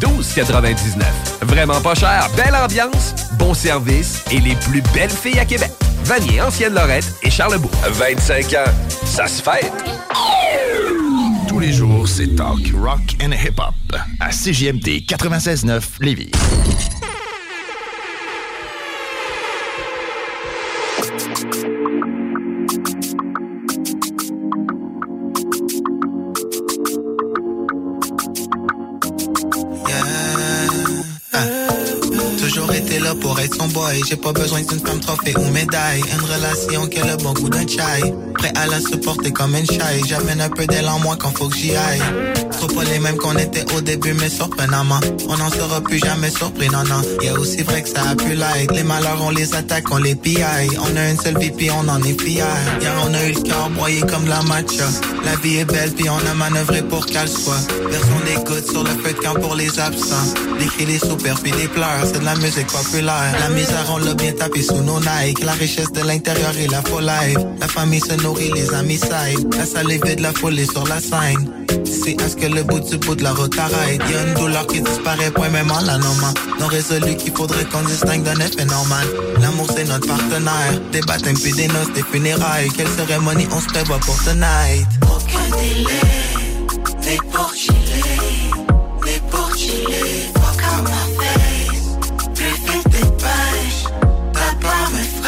12,99. Vraiment pas cher, belle ambiance, bon service et les plus belles filles à Québec. Vanier, Ancienne-Lorette et Charlebourg. 25 ans, ça se fait. Tous les jours, c'est talk, rock and hip-hop à CJMD 96.9 Lévis. J'ai pas besoin d'une femme trophée ou médaille. Une relation qui a le bon goût d'un chai. Prêt à la supporter comme une chai. J'amène un peu en moi quand faut que j'y aille. Trop pas les mêmes qu'on était au début, mais surprenamment. On n'en sera plus jamais surpris, non, non. Y aussi vrai que ça a pu l'être. Les malheurs, on les attaque, on les pillaille. On a une seule vie, puis on en est fier. Hier, on a eu le cœur broyé comme la matcha. La vie est belle, puis on a manœuvré pour qu'elle soit. Version des gouttes sur le feu de camp pour les absents. Des cris, des soupers, puis des pleurs. C'est de la musique populaire. La misère, on l'a bien tapé sous nos Nike. La richesse de l'intérieur et la full life. La famille se nourrit, les amis side. La salle est vide, la foule est sur la scène. C'est à ce que le bout du bout de la route arrête. Y a une douleur qui disparaît, point même en la. Non résolu qu'il faudrait qu'on distingue d'un effet normal. L'amour c'est notre partenaire. Des baptêmes puis des noces, des funérailles. Quelle cérémonie on se prévoit pour tonight? Aucun délai, mais pour pour chiller,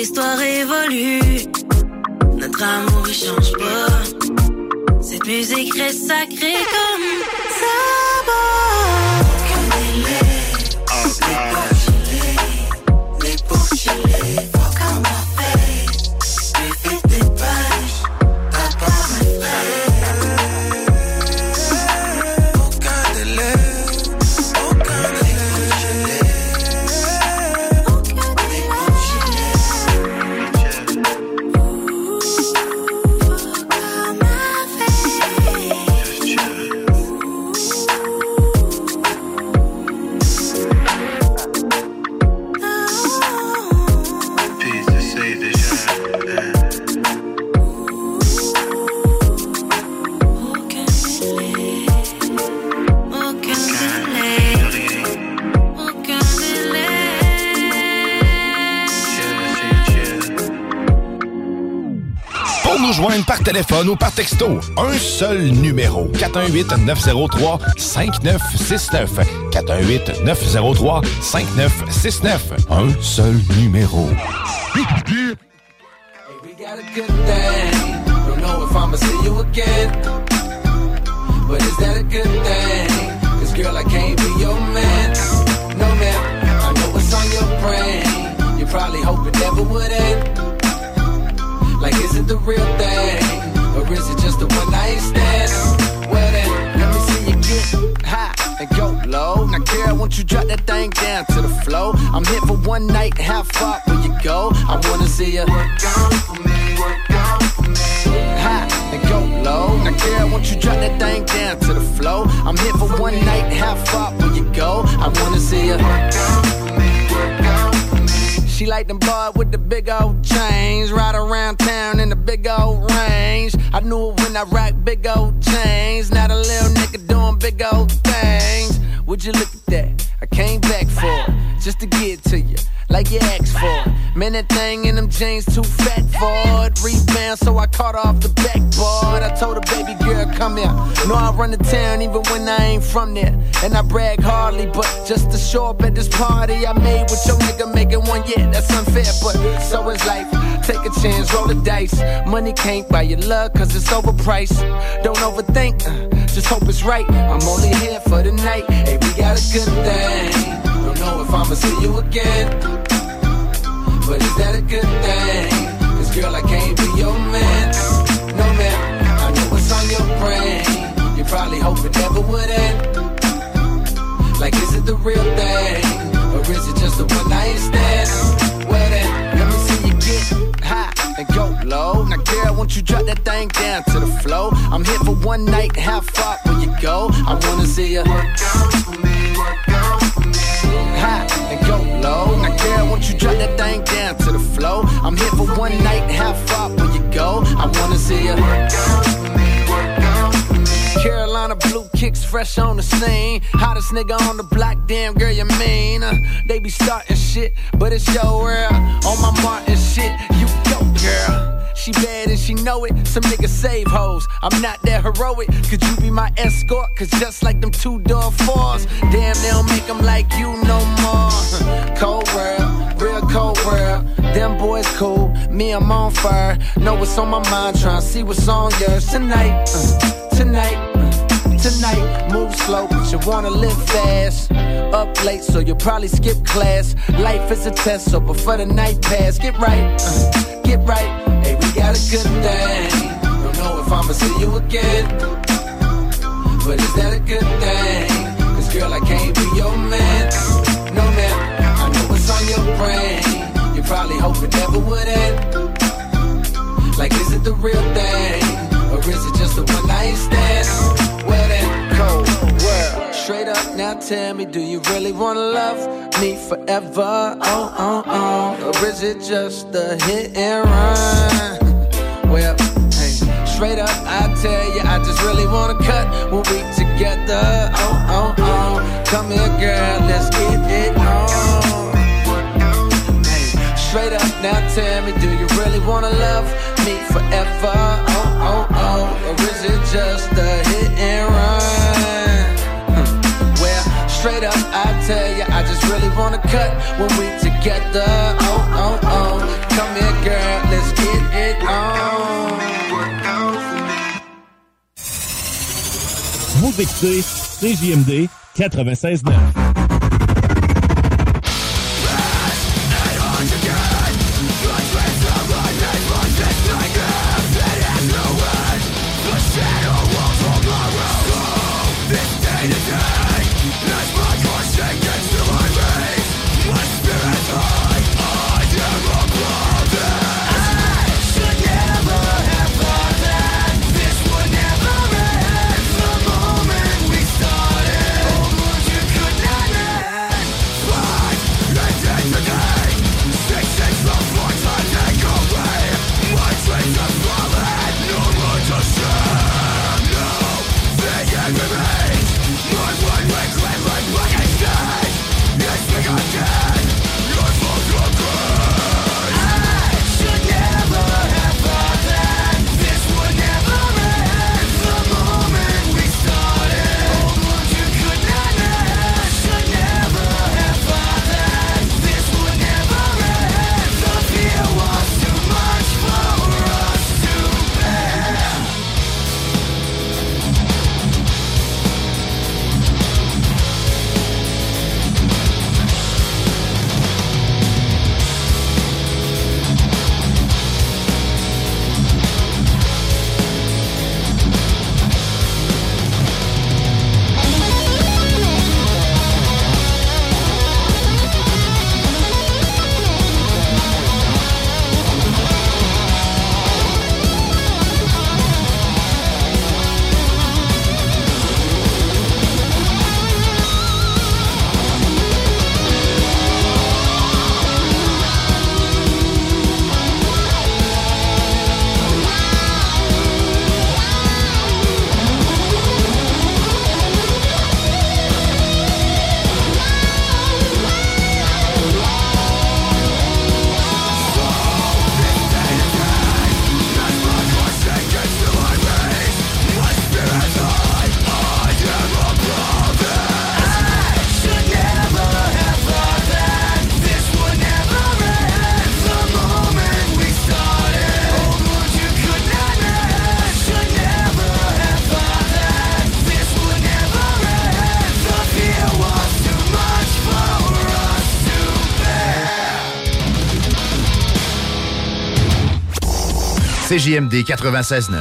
histoire évolue. Notre amour il change pas. Cette musique reste sacrée comme ça. Téléphone ou par texto. Un seul numéro. 418-903-5969. 418-903-5969. Un seul numéro. I rock big old chains. Not a little nigga doing big old things. Would you look at that? I came back for it, just to get to you, like you asked for. it. Man, that thing in them jeans too fat for it. Rebound, so I caught off the backboard. I told her, baby girl, come here. Know I run the town even when I ain't from there. And I brag hardly, but just to show up at this party I made with your nigga making one, yeah, that's unfair. But so is life. Take a chance, roll the dice. Money can't buy your love, cause it's overpriced. Don't overthink, uh, just hope it's right. I'm only here for the night. Hey, we got a good thing. Don't know if I'ma see you again. But is that a good thing? Cause girl, I can't be your man. No man, I know what's on your brain. You probably hope it never would end. Like, is it the real thing? Or is it just a one night stand? Well then, let me see you get and go low. Now, girl, won't you drop that thing down to the flow? I'm here for one night, how far will you go? I wanna see you work out for me, work out for me. High and go low. Now, girl, won't you drop that thing down to the flow? I'm here for one night, how far will you go? I wanna see you work out fresh on the scene. Hottest nigga on the block, damn girl, you mean? Uh, they be starting shit, but it's your world. On my Martin shit, you go, girl. She bad and she know it. Some niggas save hoes. I'm not that heroic. Could you be my escort? Cause just like them two door fours, damn, they don't make them like you no more. Cold world, real cold world. Them boys cool, me, I'm on fire. Know what's on my mind, tryna see what's on yours tonight. uh, tonight. Tonight, move slow, but you wanna live fast. Up late, so you'll probably skip class. Life is a test, so before the night pass, get right, uh, get right. Hey, we got a good thing. Don't know if I'ma see you again, but is that a good thing? Cause girl, I can't be your man. No man, I know what's on your brain. You probably hope it never would end. Like, is it the real thing? Or is it just a one night stand? Straight up, now tell me, do you really wanna love me forever? Oh, oh, oh. Or is it just a hit and run? Well, hey, straight up, I tell you, I just really wanna cut when we together. Oh, oh, oh. Come here, girl, let's get it on. Hey, straight up, now tell me, do you really wanna love me forever? Oh, oh, oh. Or is it just a hit and run? Straight up, I tell you, I just really wanna cut when we together. Oh, oh, oh. Come here, girl, let's get it on. Vous écoutez CJMD 96.9. CJMD 96.9.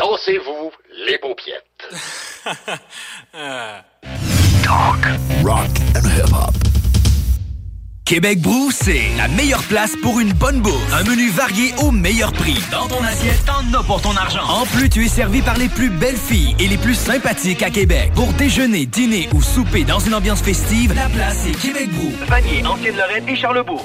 Dansez-vous les paupiettes. Talk, rock and hip-hop. Québec Brou, c'est la meilleure place pour une bonne bouffe. Un menu varié au meilleur prix. Dans ton assiette, t'en as pour ton argent. En plus, tu es servi par les plus belles filles et les plus sympathiques à Québec. Pour déjeuner, dîner ou souper dans une ambiance festive, la place est Québec Brou. Vanier, Ancienne-Lorraine et Charlebourg.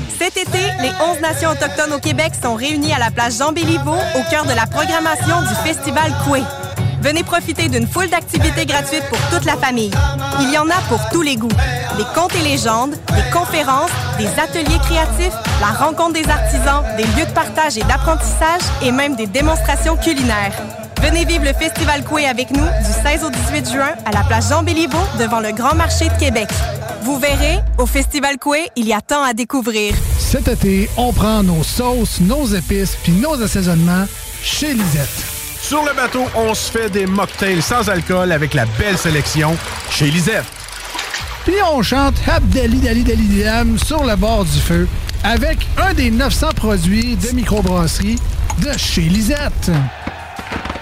Cet été, les 11 nations autochtones au Québec sont réunies à la place Jean Béliveau au cœur de la programmation du Festival Coué. Venez profiter d'une foule d'activités gratuites pour toute la famille. Il y en a pour tous les goûts. Des contes et légendes, des conférences, des ateliers créatifs, la rencontre des artisans, des lieux de partage et d'apprentissage et même des démonstrations culinaires. Venez vivre le Festival Coué avec nous du 16 au 18 juin à la place Jean Béliveau devant le Grand Marché de Québec. Vous verrez, au Festival Coué, il y a tant à découvrir. Cet été, on prend nos sauces, nos épices puis nos assaisonnements chez Lisette. Sur le bateau, on se fait des mocktails sans alcool avec la belle sélection chez Lisette. Puis on chante Habdali Dali Dali Dam sur le bord du feu avec un des 900 produits de microbrasserie de chez Lisette.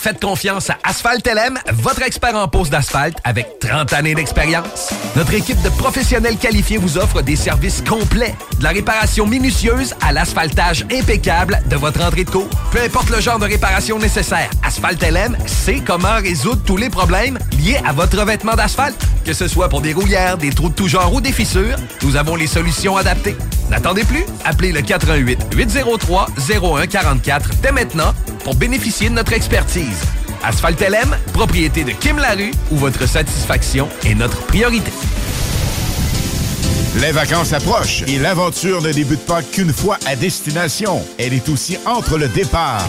Faites confiance à Asphalt LM, votre expert en pose d'asphalte avec 30 années d'expérience. Notre équipe de professionnels qualifiés vous offre des services complets, de la réparation minutieuse à l'asphaltage impeccable de votre entrée de cours. Peu importe le genre de réparation nécessaire, Asphalt LM sait comment résoudre tous les problèmes liés à votre revêtement d'asphalte. Que ce soit pour des rouillères, des trous de tout genre ou des fissures, nous avons les solutions adaptées. N'attendez plus, appelez le 88 803 0144 dès maintenant pour bénéficier de notre expertise. Asphalt LM, propriété de Kim Larue, où votre satisfaction est notre priorité. Les vacances approchent et l'aventure ne débute pas qu'une fois à destination. Elle est aussi entre le départ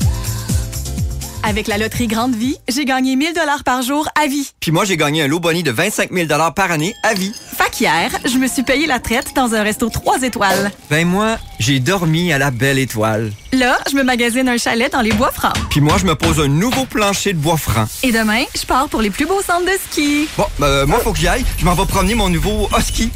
Avec la loterie Grande Vie, j'ai gagné 1000 dollars par jour à vie. Puis moi, j'ai gagné un lot boni de 25 000 par année à vie. Fait qu'hier, je me suis payé la traite dans un resto 3 étoiles. Ben moi, j'ai dormi à la belle étoile. Là, je me magasine un chalet dans les bois francs. Puis moi, je me pose un nouveau plancher de bois franc. Et demain, je pars pour les plus beaux centres de ski. Bon, ben, moi, faut que j'y aille. Je m'en vais promener mon nouveau husky.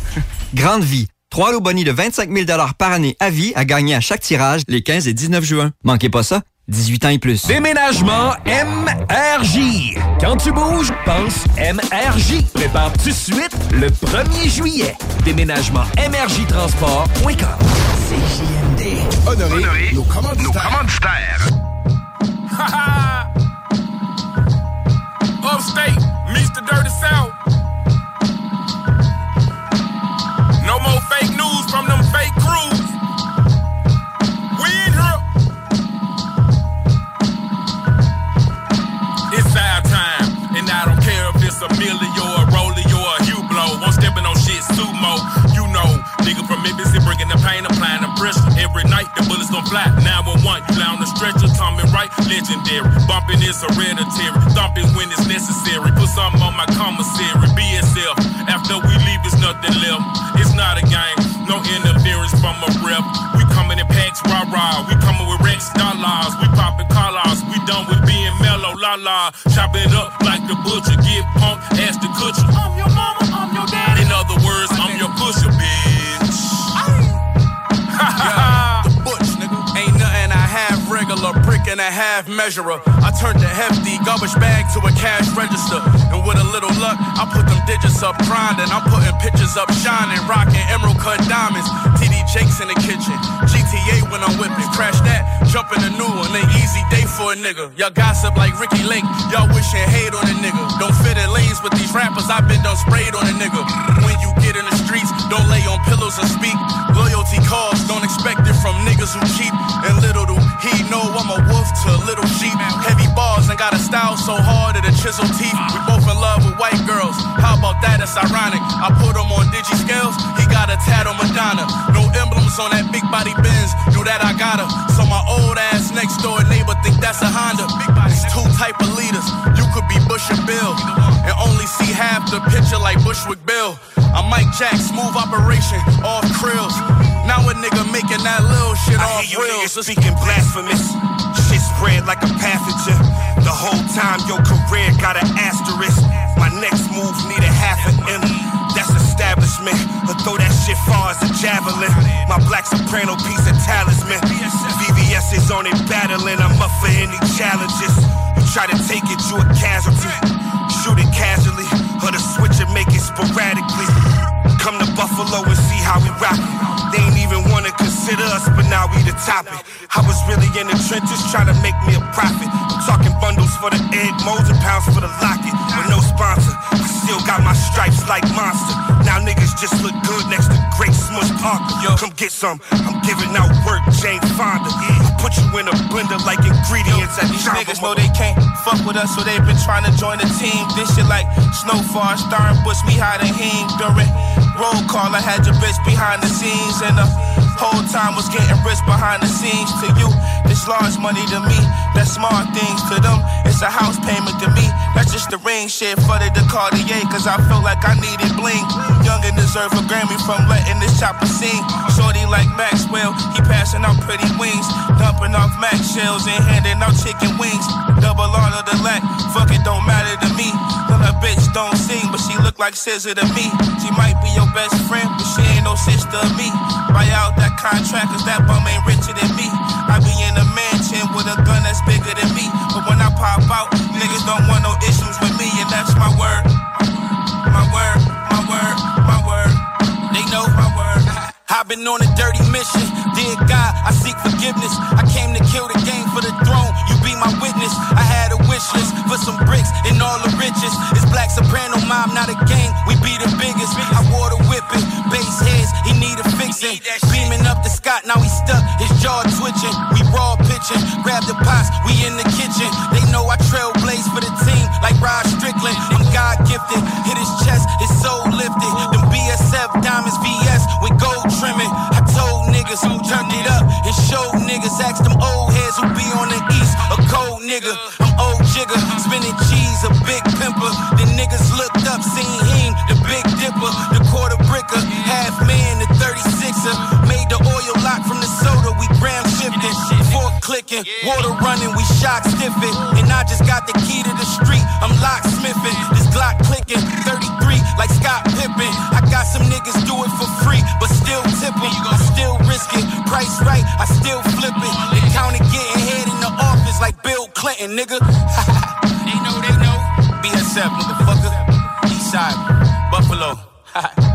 Grande Vie. Trois lots boni de 25 000 par année à vie à gagner à chaque tirage les 15 et 19 juin. Manquez pas ça. 18 ans et plus. Déménagement MRJ. Quand tu bouges, pense MRJ. Prépare tout de suite le 1er juillet. Déménagement MRJTransport.com. CJMD. Honoré, nos commanditaires. Nos commanditaires. Upstate, Mr. Dirty South. Nigga from he bringing the pain, applying the pressure. Every night, the bullets gon' fly. 911, you lie on the stretcher, coming right, legendary. Bumping is hereditary, thumping when it's necessary. Put something on my commissary, BSF. After we leave, it's nothing left. It's not a game, no interference from a rep. We coming in packs, rah rah. We coming with Rex dollars. We popping collars. We done with being mellow, la la. Chop it up like the butcher. Get punk, ask the kutcher. I'm your mama, and a half measurer. I turned the hefty garbage bag to a cash register. And with a little luck, I put them digits up grinding. I'm putting pictures up shining, rocking emerald cut diamonds. TD Jakes in the kitchen. GTA when I'm whipping. Crash that, jump in a new one. An easy day for a nigga. Y'all gossip like Ricky Lake. Y'all wishing hate on a nigga. Don't fit in lanes with these rappers. I've been done sprayed on a nigga. When you get in the streets, don't lay on pillows and speak. Loyalty calls, don't expect it from niggas who cheap. And little he know I'm a wolf to a little sheep. Heavy bars and got a style so hard that a chisel teeth. We both in love with white girls. How about that? It's ironic. I put him on digi scales. He got a tat on Madonna. No emblems on that big body Benz. Knew that I got her. So my old ass next door neighbor think that's a Honda. It's two type of leaders. You could be Bush and Bill. And only see half the picture like Bushwick Bill. I'm Mike Jack, smooth operation, off krills. Now a nigga making that little shit I off hear you reels. niggas speaking blasphemous. Shit spread like a pathogen. The whole time your career got an asterisk. My next move need a half an M. That's establishment. But throw that shit far as a javelin. My black soprano piece of talisman. VVS is on it battling. I'm up for any challenges. You try to take it, you a casualty. Shoot it casually, or the switch and make it sporadically. Come to Buffalo and see how we rock. They ain't wanna us, but now we the topic. I was really in the trenches trying to make me a profit. I'm talking bundles for the egg, molds and pounds for the locket. With no sponsor, I still got my stripes like monster. Now niggas just look good next to Great Parker. Yo, come get some. I'm giving out work, Jane Fonda. I put you in a blender like ingredients at These niggas know they can't fuck with us, so they been trying to join the team. This shit like Snowfall, starring Bush, we hiding him during roll call. I had your bitch behind the scenes, and the whole time was getting rich behind the scenes. To you, this large money to me, that's small things to them. It's a house payment to me. That's just the ring shit for the Cartier, cause I feel like I needed bling. Young and deserve a Grammy from letting this chopper sing. Shorty like Maxwell, he passing out pretty wings. Dumping off Max shells and handing out chicken wings. Double all of the lack, fuck it, don't matter to me. Her bitch don't sing, but she look like scissor to me. She might be your best friend, but she ain't no sister of me. Buy out that contract, cause that bum ain't richer than me. I be in a mansion with a gun that's bigger than me. But when I pop out, niggas don't want no issues with me, and that's my word. I've been on a dirty mission. Dear God, I seek forgiveness. I came to kill the game for the throne. You be my witness. I had a wish list for some bricks and all the riches. It's Black Soprano Mob, not a gang. We be the biggest. I wore the whipping. Base heads, he need a fixing. Beaming up the Scott, now he stuck. His jaw twitching. We raw pitching. Grab the pots, we in the kitchen. They know I trailblaze for the team like Rod Strickland. I'm God gifted. Niggas. Ask them old heads who be on the east. A cold nigga, I'm old jigger. Spinning cheese, a big pimper. The niggas looked up, seen him, the big dipper, the quarter bricker, half man, the 36er. Made the oil lock from the soda, we gram shifted. Fork clicking, water running, we shock stiffing. And I just got the key to the street, I'm locksmithing. This Glock clicking, 33 like Scott Pippen. I got some niggas do it for free, but still tip 'em. Price right, I still flip it. The county getting head in the office like Bill Clinton, nigga. they know, they know. BSF, motherfucker. Eastside, Buffalo.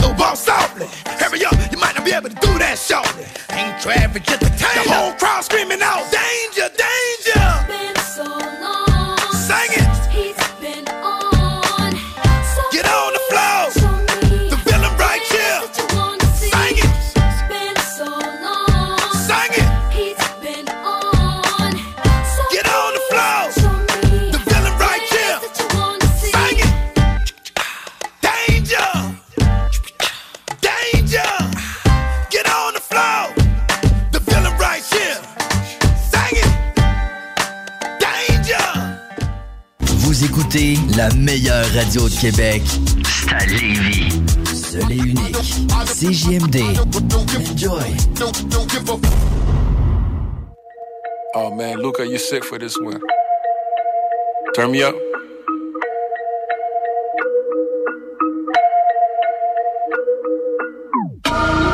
still softly. Hurry up, you might not be able to do that shortly. Ain't traffic, just the The whole crowd screaming out, danger, danger. Radio de Québec, c'est à Lévis. Seul et unique. CJMD. Enjoy. Oh man, Luca, you're sick for this one. Turn me up.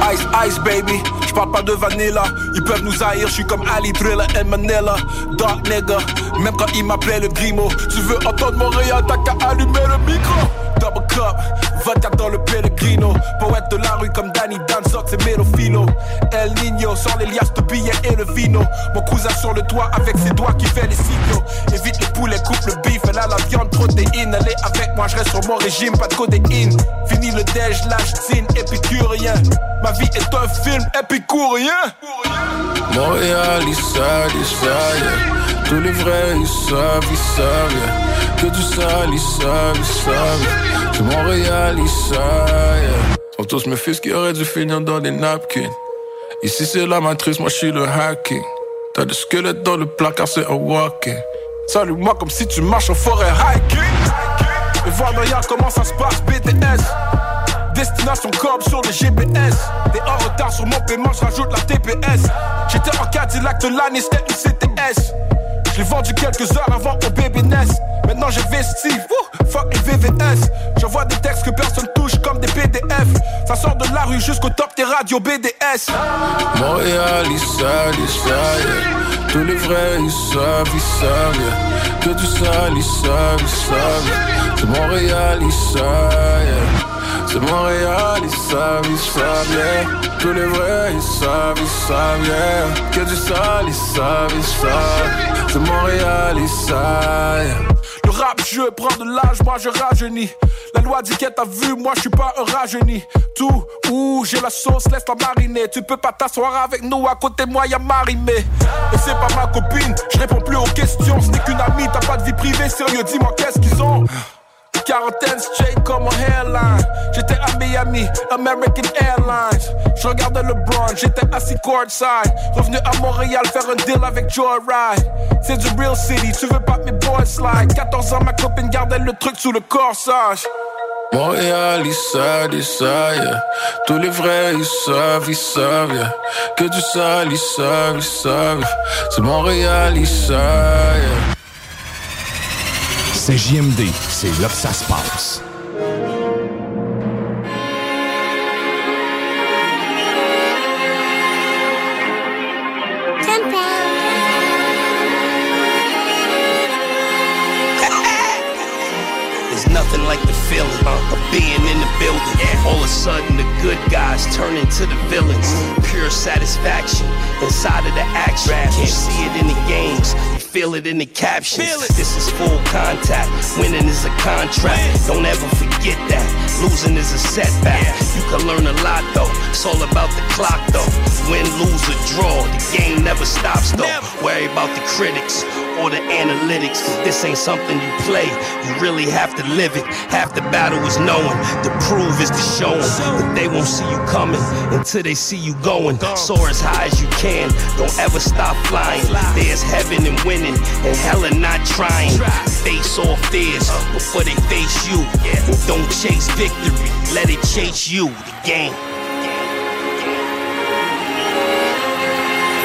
Ice, ice, baby. Parle pas de vanilla. Ils peuvent nous haïr, je suis comme Ali, Thriller et Manila. Dark nigga, même quand ils m'appelaient le grimo. Tu veux entendre Montréal, t'as qu'à allumer le micro. Double cup, vodka dans le Pellegrino. Poète de la rue comme Danny Danzok, c'est Melofilo. El Nino, sans les liasses de billets et le vino. Mon cousin sur le toit avec ses doigts qui fait les signaux. Évite le poulet, coupe le beef, elle a la viande, protéine. Est avec moi, je reste sur mon régime, pas de codéine. Fini le déj, lâche, zine, épicurien. Ma vie est un film épicurien. Montréal, ils savent, ils savent. Tous les vrais, ils savent, ils savent. Que du sale, ils savent, ils savent. C'est Montréal, ils savent, yeah. Sont tous mes fils qui auraient dû finir dans des napkins. Ici, c'est la matrice, moi, je suis le hacking. T'as des squelettes dans le placard, c'est un walking. Salut-moi comme si tu marches en forêt hiking. Et voir derrière comment ça se passe, BTS. Destination Cobb sur le GPS. T'es en retard sur mon paiement, je rajoute la TPS. J'étais en Cadillac de l'année, c'était une CTS. Je l'ai vendu quelques heures avant au bébé NES. Maintenant j'ai vesti, wouh, fuck les VVS. J'envoie des textes que personne touche comme des PDF. Ça sort de la rue jusqu'au top des radios BDS. Montréal, ils savent, ils savent. Tous les vrais, ils savent, ils savent. Que du sale, ils savent, ils savent. Montréal, ils savent. C'est Montréal, ils savent, ils savent, yeah. Tous les vrais, ils savent, ils savent, yeah. Que du sale, ils savent, ils savent. C'est Montréal, ils savent. Le rap jeu prend de l'âge, moi je rajeunis. La loi dit qu'elle t'a vu, moi je suis pas un rajeuni. Tout où j'ai la sauce, laisse la mariner. Tu peux pas t'asseoir avec nous, à côté moi y'a Marimé. Et c'est pas ma copine, je réponds plus aux questions. Ce n'est qu'une amie, t'as pas de vie privée, sérieux, dis-moi qu'est-ce qu'ils ont? Quarantaine straight comme mon hairline. J'étais à Miami, American Airlines. Je regardais LeBron, j'étais assis courtside. Revenu à Montréal faire un deal avec Joyride. C'est du real city, tu veux pas mes boys slide. 14 ans, ma copine gardait le truc sous le corsage. Montréal, ils savent, ils savent. Tous les vrais, ils savent, ils savent, yeah. Que du sale, ils savent, ils savent. C'est Montréal, ils savent. C'est JMD, c'est là que ça se passe. Nothing like the feeling of being in the building. All of a sudden, the good guys turn into the villains. Pure satisfaction inside of the action. Can't see it in the games, you feel it in the captions. This is full contact. Winning is a contract. Don't ever forget that. Losing is a setback. You can learn a lot though. It's all about the clock though. Win, lose, or draw. The game never stops though. Worry about the critics or the analytics. This ain't something you play. You really have to live it. Half the battle is knowing. The prove is the showing. But they won't see you coming until they see you going. Soar as high as you can. Don't ever stop flying. There's heaven and winning, and hell and not trying. Face all fears before they face you. Don't chase victory. Let it chase you. The game.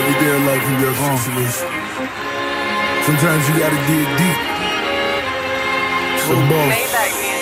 Every day of life you got situation. Sometimes you gotta dig deep. So boss.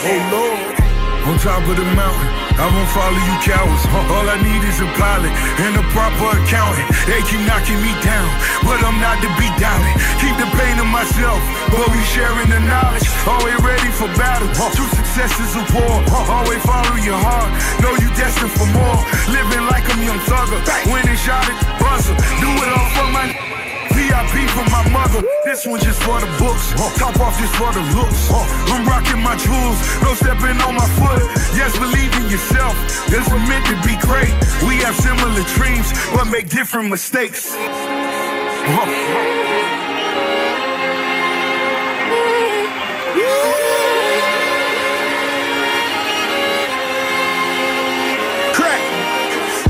Oh Lord. On top of the mountain, I won't follow you cowards. All I need is a pilot and a proper accountant. They keep knocking me down, but I'm not to be doubted. Keep the pain to myself, but we sharing the knowledge. Always ready for battle. True success is a war. Always follow your heart. Know you destined for more. Living like I'm young thugger. Winning shot at the buzzer. Do it all for my. VIP for my mother. This one just for the books. Top off just for the looks. I'm rocking my jewels. No stepping on my foot. Yes, believe in yourself. This was meant to be great. We have similar dreams, but make different mistakes.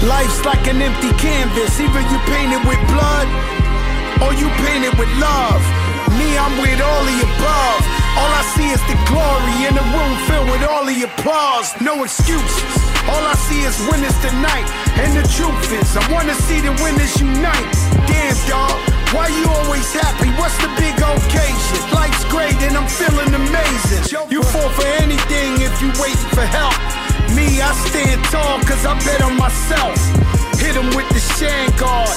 Life's like an empty canvas. Either you paint it with blood or you painted with love. Me, I'm with all the above. All I see is the glory in a room filled with all the applause. No excuses. All I see is winners tonight. And the truth is, I wanna see the winners unite. Damn, dog. Why you always happy? What's the big occasion? Life's great and I'm feeling amazing. You fall for anything if you waiting for help. Me, I stand tall cause I bet on myself. Hit him with the shan guard,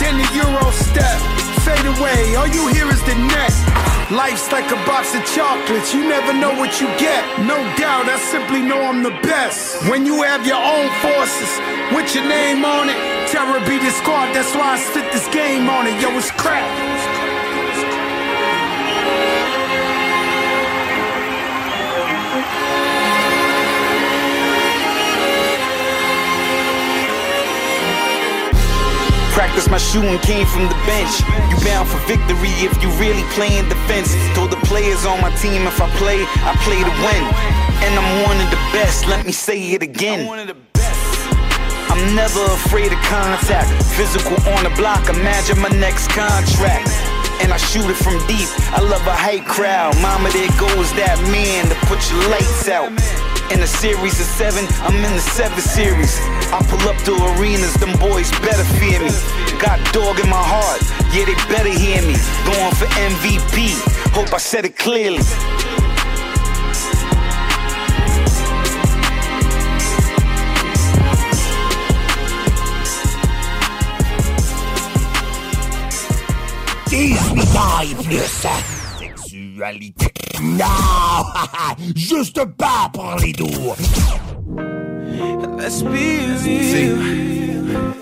then the Euro step. Fade away, all you hear is the net. Life's like a box of chocolates, you never know what you get. No doubt, I simply know I'm the best. When you have your own forces, with your name on it, terror be squad, that's why I spit this game on it. Yo, it's crap. Practice my shooting came from the bench. You bound for victory if you really playing defense. Told the players on my team if I play, I play to win. And I'm one of the best, let me say it again. I'm never afraid of contact. Physical on the block, imagine my next contract. And I shoot it from deep. I love a hype crowd. Mama, there goes that man to put your lights out. In a series of seven, I'm in the seven series. I pull up to arenas, them boys better fear me. Got dog in my heart, yeah, they better hear me. Going for MVP, hope I said it clearly. Dis-lui plus. Sexualité. Non! Juste pas pour les doux. Let's be real.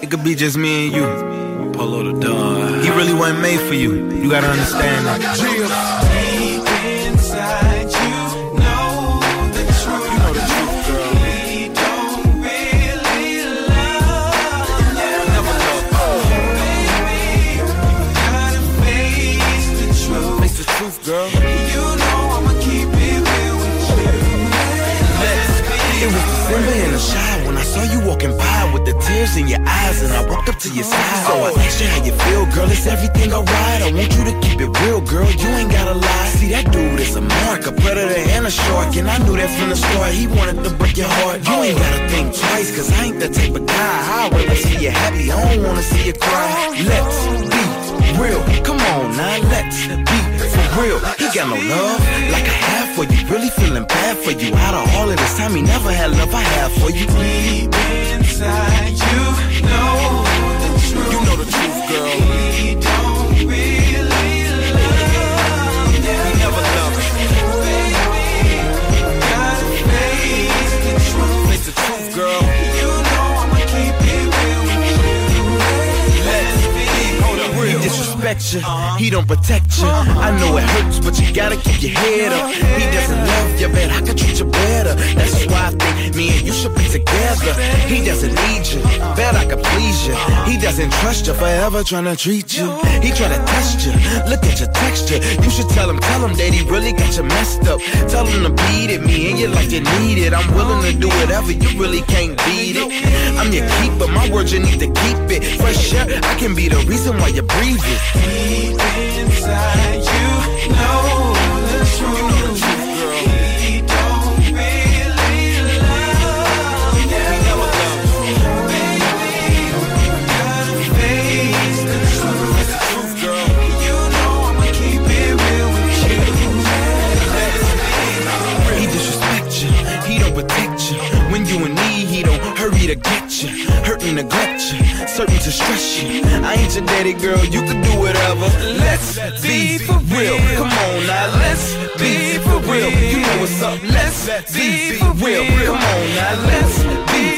It could be just me and you. Polo the dog. He really wasn't made for you. You gotta understand that. Tears in your eyes, and I walked up to your side. So I asked you how you feel, girl. It's everything alright? I want you to keep it real, girl. You ain't gotta lie. See that dude is a mark, a predator and a shark, and I knew that from the start. He wanted to break your heart. You ain't gotta think twice, cause I ain't the type of guy. I wanna see you happy. I don't wanna see you cry. Let's real. Come on now, let's be for real. He got no love like I have for you. Really feeling bad for you. Out of all of this time, he never had love I have for you. Deep inside you know the truth. You know the truth, girl. We don't disrespect you, he don't protect you. I know it hurts, but you gotta keep your head up. He doesn't love you, but I could treat you better. That's why I think me and you should be together. He doesn't need you, bet I could please you. He doesn't trust you, forever tryna treat you. He tryna test you, look at your texture. You should tell him, tell him that he really got you messed up. Tell him to beat it, me and you like you need it. I'm willing to do whatever, you really can't beat it. I'm your keeper, my words you need to keep it. Fresh air, I can be the reason why you breathe it. Deep inside you know the truth. To get you. Hurt and neglect you, certain to stress you. I ain't your daddy, girl, you can do whatever. Let's be for real. Come on now, let's be for real. You know what's up, let's be for real. Come on now, let's be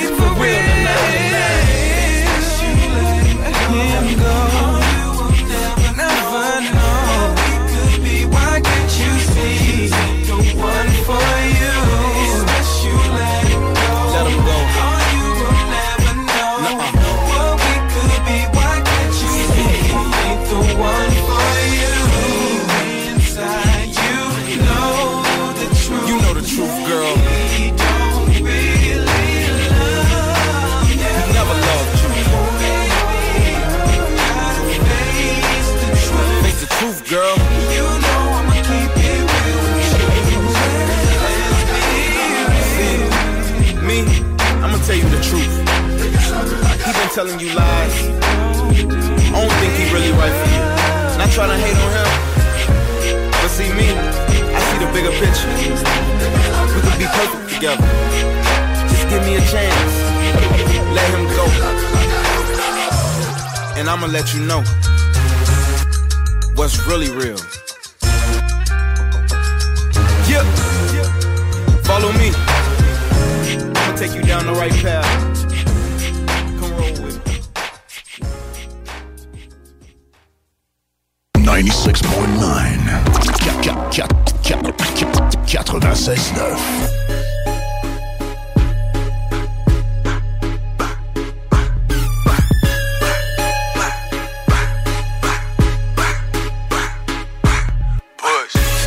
telling you lies. I don't think he really right for you. Not trying to hate on him. But see me, I see the bigger picture. We could be perfect together. Just give me a chance. Let him go. And I'ma let you know what's really real. Yeah. Follow me. I'ma take you down the right path. 96.9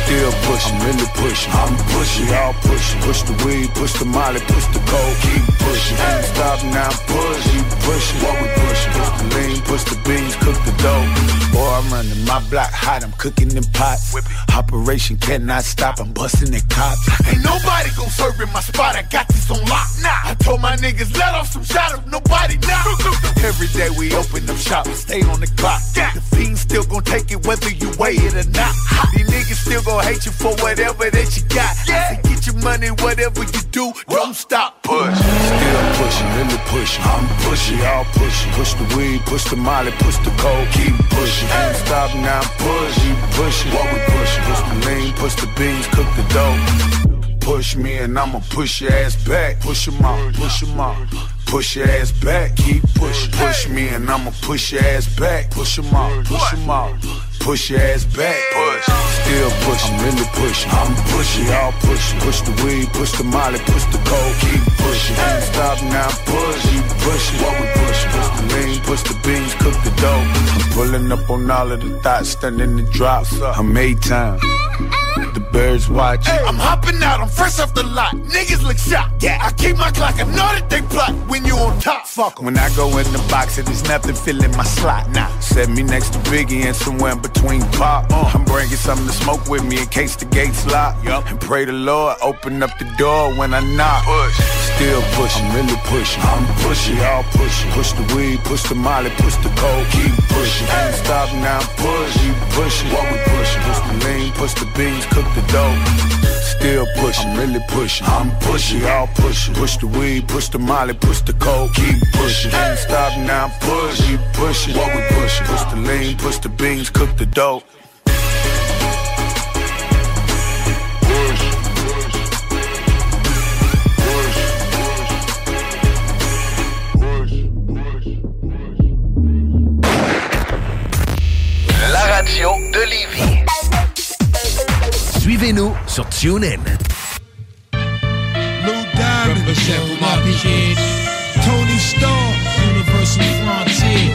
Still pushing, really pushing. I'm pushing, y'all pushing. Push the weed, push the molly, push the coke. Keep pushing. Ain't stop now, push. Keep pushing. What we pushing? Push the lean, push the beans, cook the dough. Boy, I'm running my block hot. I'm cooking in pots. Operation cannot stop. I'm busting the cops. Ain't nobody gon' serve in my spot. I got this on lock. Nah, I told my niggas let off some shot if nobody knock. Every day we open up shop stay on the clock. The fiend still gon' take it whether you weigh it or not. These niggas still gon' hate you for whatever that you got. Yeah. get your money, whatever you do, don't stop. Push. Still pushing, really pushing. I'm pushing, y'all pushing. Push the weed, push the molly, push the coke. Keep pushing. Ain't stop now, push. Keep pushing. What we pushing? Push the lean, push the beans, cook the dough. Push me and I'ma push your ass back. Push 'em out, push 'em out. Push your ass back, keep pushing. Push me and I'ma push your ass back. Push 'em out, push 'em out. Push your ass back, push. Still pushing, really pushing. I'm pushing, y'all pushing. Push the weed, push the molly, push the coke. Keep pushing. Stop now, push. Keep pushing. What we pushing? Push the lean, push the beans, cook the dough. I'm pulling up on all of the thoughts, stunning the drops. I'm made time. Birds watch. Hey, I'm hopping out, I'm fresh off the lot. Niggas look shocked. Yeah, I keep my clock, I know that they plot when you on top. Fuck 'em. When I go in the box, if is nothing filling my slot. Nah, set me next to Biggie and somewhere in between pop. Uh, I'm bringing something to smoke with me in case the gates lock. Yup. And pray the Lord open up the door when I knock. Push. Still pushing, I'm really pushing. I'm pushing, y'all pushing. Push the weed, push the molly, push the coke. Keep pushing. Ain't stop now, push. Keep pushing. What we pushing? Push the lean, push the beans, cook the dough. Still pushing, I'm really pushing. I'm pushing, y'all pushing. Push the weed, push the molly, push the coke. Keep pushing. Ain't stop now, push. Keep pushing. What we pushing? Push the lean, push the beans, cook the dough. La radio de Lévis. Suivez-nous sur TuneIn. Lou Diamond. Tony Stark. Universal Frontier.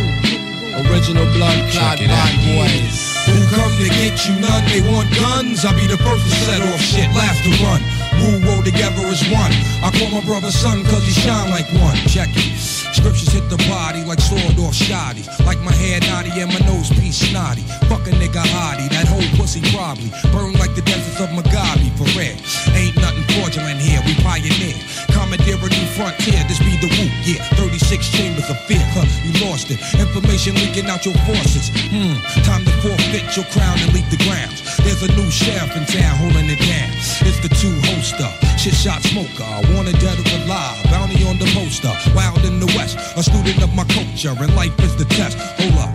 Original blood clot boys. Who come to get you none? They want guns. I'll be the first to set off shit, last to run. Rule roll together as one. I call my brother son cause he shine like one. Check it. Scriptures hit the body like sword off shoddy. Like my hair naughty and my nose piece snotty. Fuck a nigga hottie, that whole pussy probably. Burn like the deserts of Mugabe, for real. Ain't nothing fraudulent here, we pioneer. Commandeer a new frontier, this be the whoop, yeah. 36 chambers of fear, huh, you lost it. Information leaking out your forces. Hmm, time to forfeit your crown and leave the grounds. There's a new sheriff in town holding it down. It's the two shit shot smoker. I wanted dead or alive, bounty on the poster. Wild in the west, a student of my culture, and life is the test. Hold up.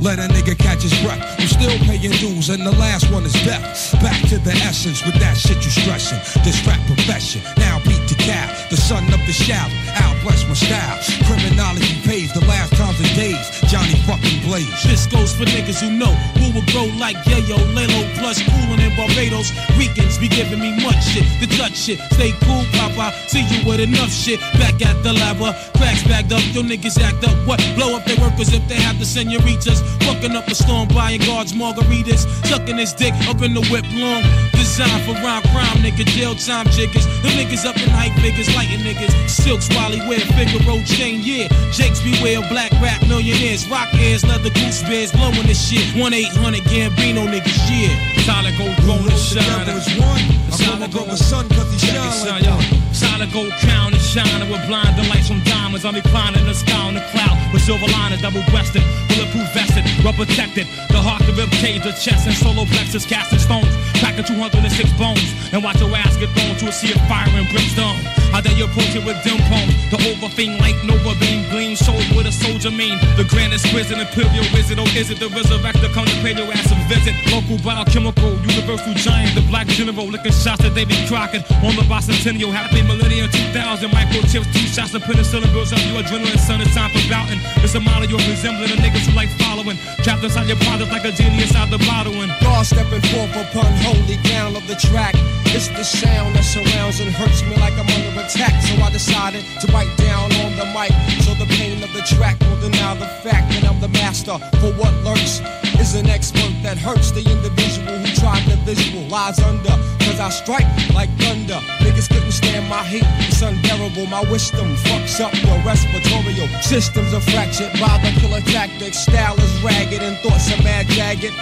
Let a nigga catch his breath. I'm still paying dues, and the last one is death. Back to the essence with that shit you stressing. This rap profession, now beat the cow. The son of the shout, Al bless my style. Criminology pays the last times and days. Johnny fucking Blaze. This goes for niggas who know who will grow like Yayo, Lelo, plus coolin' in Barbados. Ricans be giving me much shit, the Dutch shit. Stay cool, Papa. See you with enough shit. Back at the lava, uh, cracks bagged up. Your niggas act up. What? Blow up their workers if they have the senoritas. Fucking up a storm, buying guards, margaritas. Sucking his dick up in the whip long. Designed for rhyme crime, nigga. Jail time jiggers. The niggas up in hype figures, lighting niggas. Silks, Wally, wear Figaro chain, yeah. Jakes beware, black rap millionaires. Rock ears, leather goose bears, blowing this shit. 1 800 Gambino niggas, yeah. Solid gold, gold and shine. Solid gold, son, cause he shine like. Solid gold crown and shining with blinding lights from diamonds. I'm reclining the sky on the cloud. with silver liners, double breasted, bulletproof vested, well protected. The heart, the rib cage, the chest, and solo plexus, casting stones, packing 206 bones, and watch your ass get thrown to a sea of fire and brimstone. How dare you approach it with dim poems? The overthing light, nova beam, gleam, sold with a soldier mean. The grandest prison, imperial wizard, oh is it the resurrector? Come to pay your ass a visit. Local biochemical, universal giant, the black general, licking shots at David Crockett. On the bicentennial, happy millennium 2000, microchips, two shots of penicillin builds up your adrenaline, son, it's time for bouting. It's a model you're resembling, the niggas who like following. Trapped inside your product like a genie inside the bottle. And God stepping forth upon holy ground of the track. It's the sound that surrounds and hurts me like I'm under attack. So I decided to write down on the mic. So the pain of the track will deny the fact that I'm the master. For what lurks is an expert that hurts the individual who tried to visualize under. Cause I strike like thunder. Niggas couldn't stand my heat. It's unbearable. My wisdom fucks up your respiratory systems are fractured by the killer tactics. Style is ragged and thoughts are mad jagged.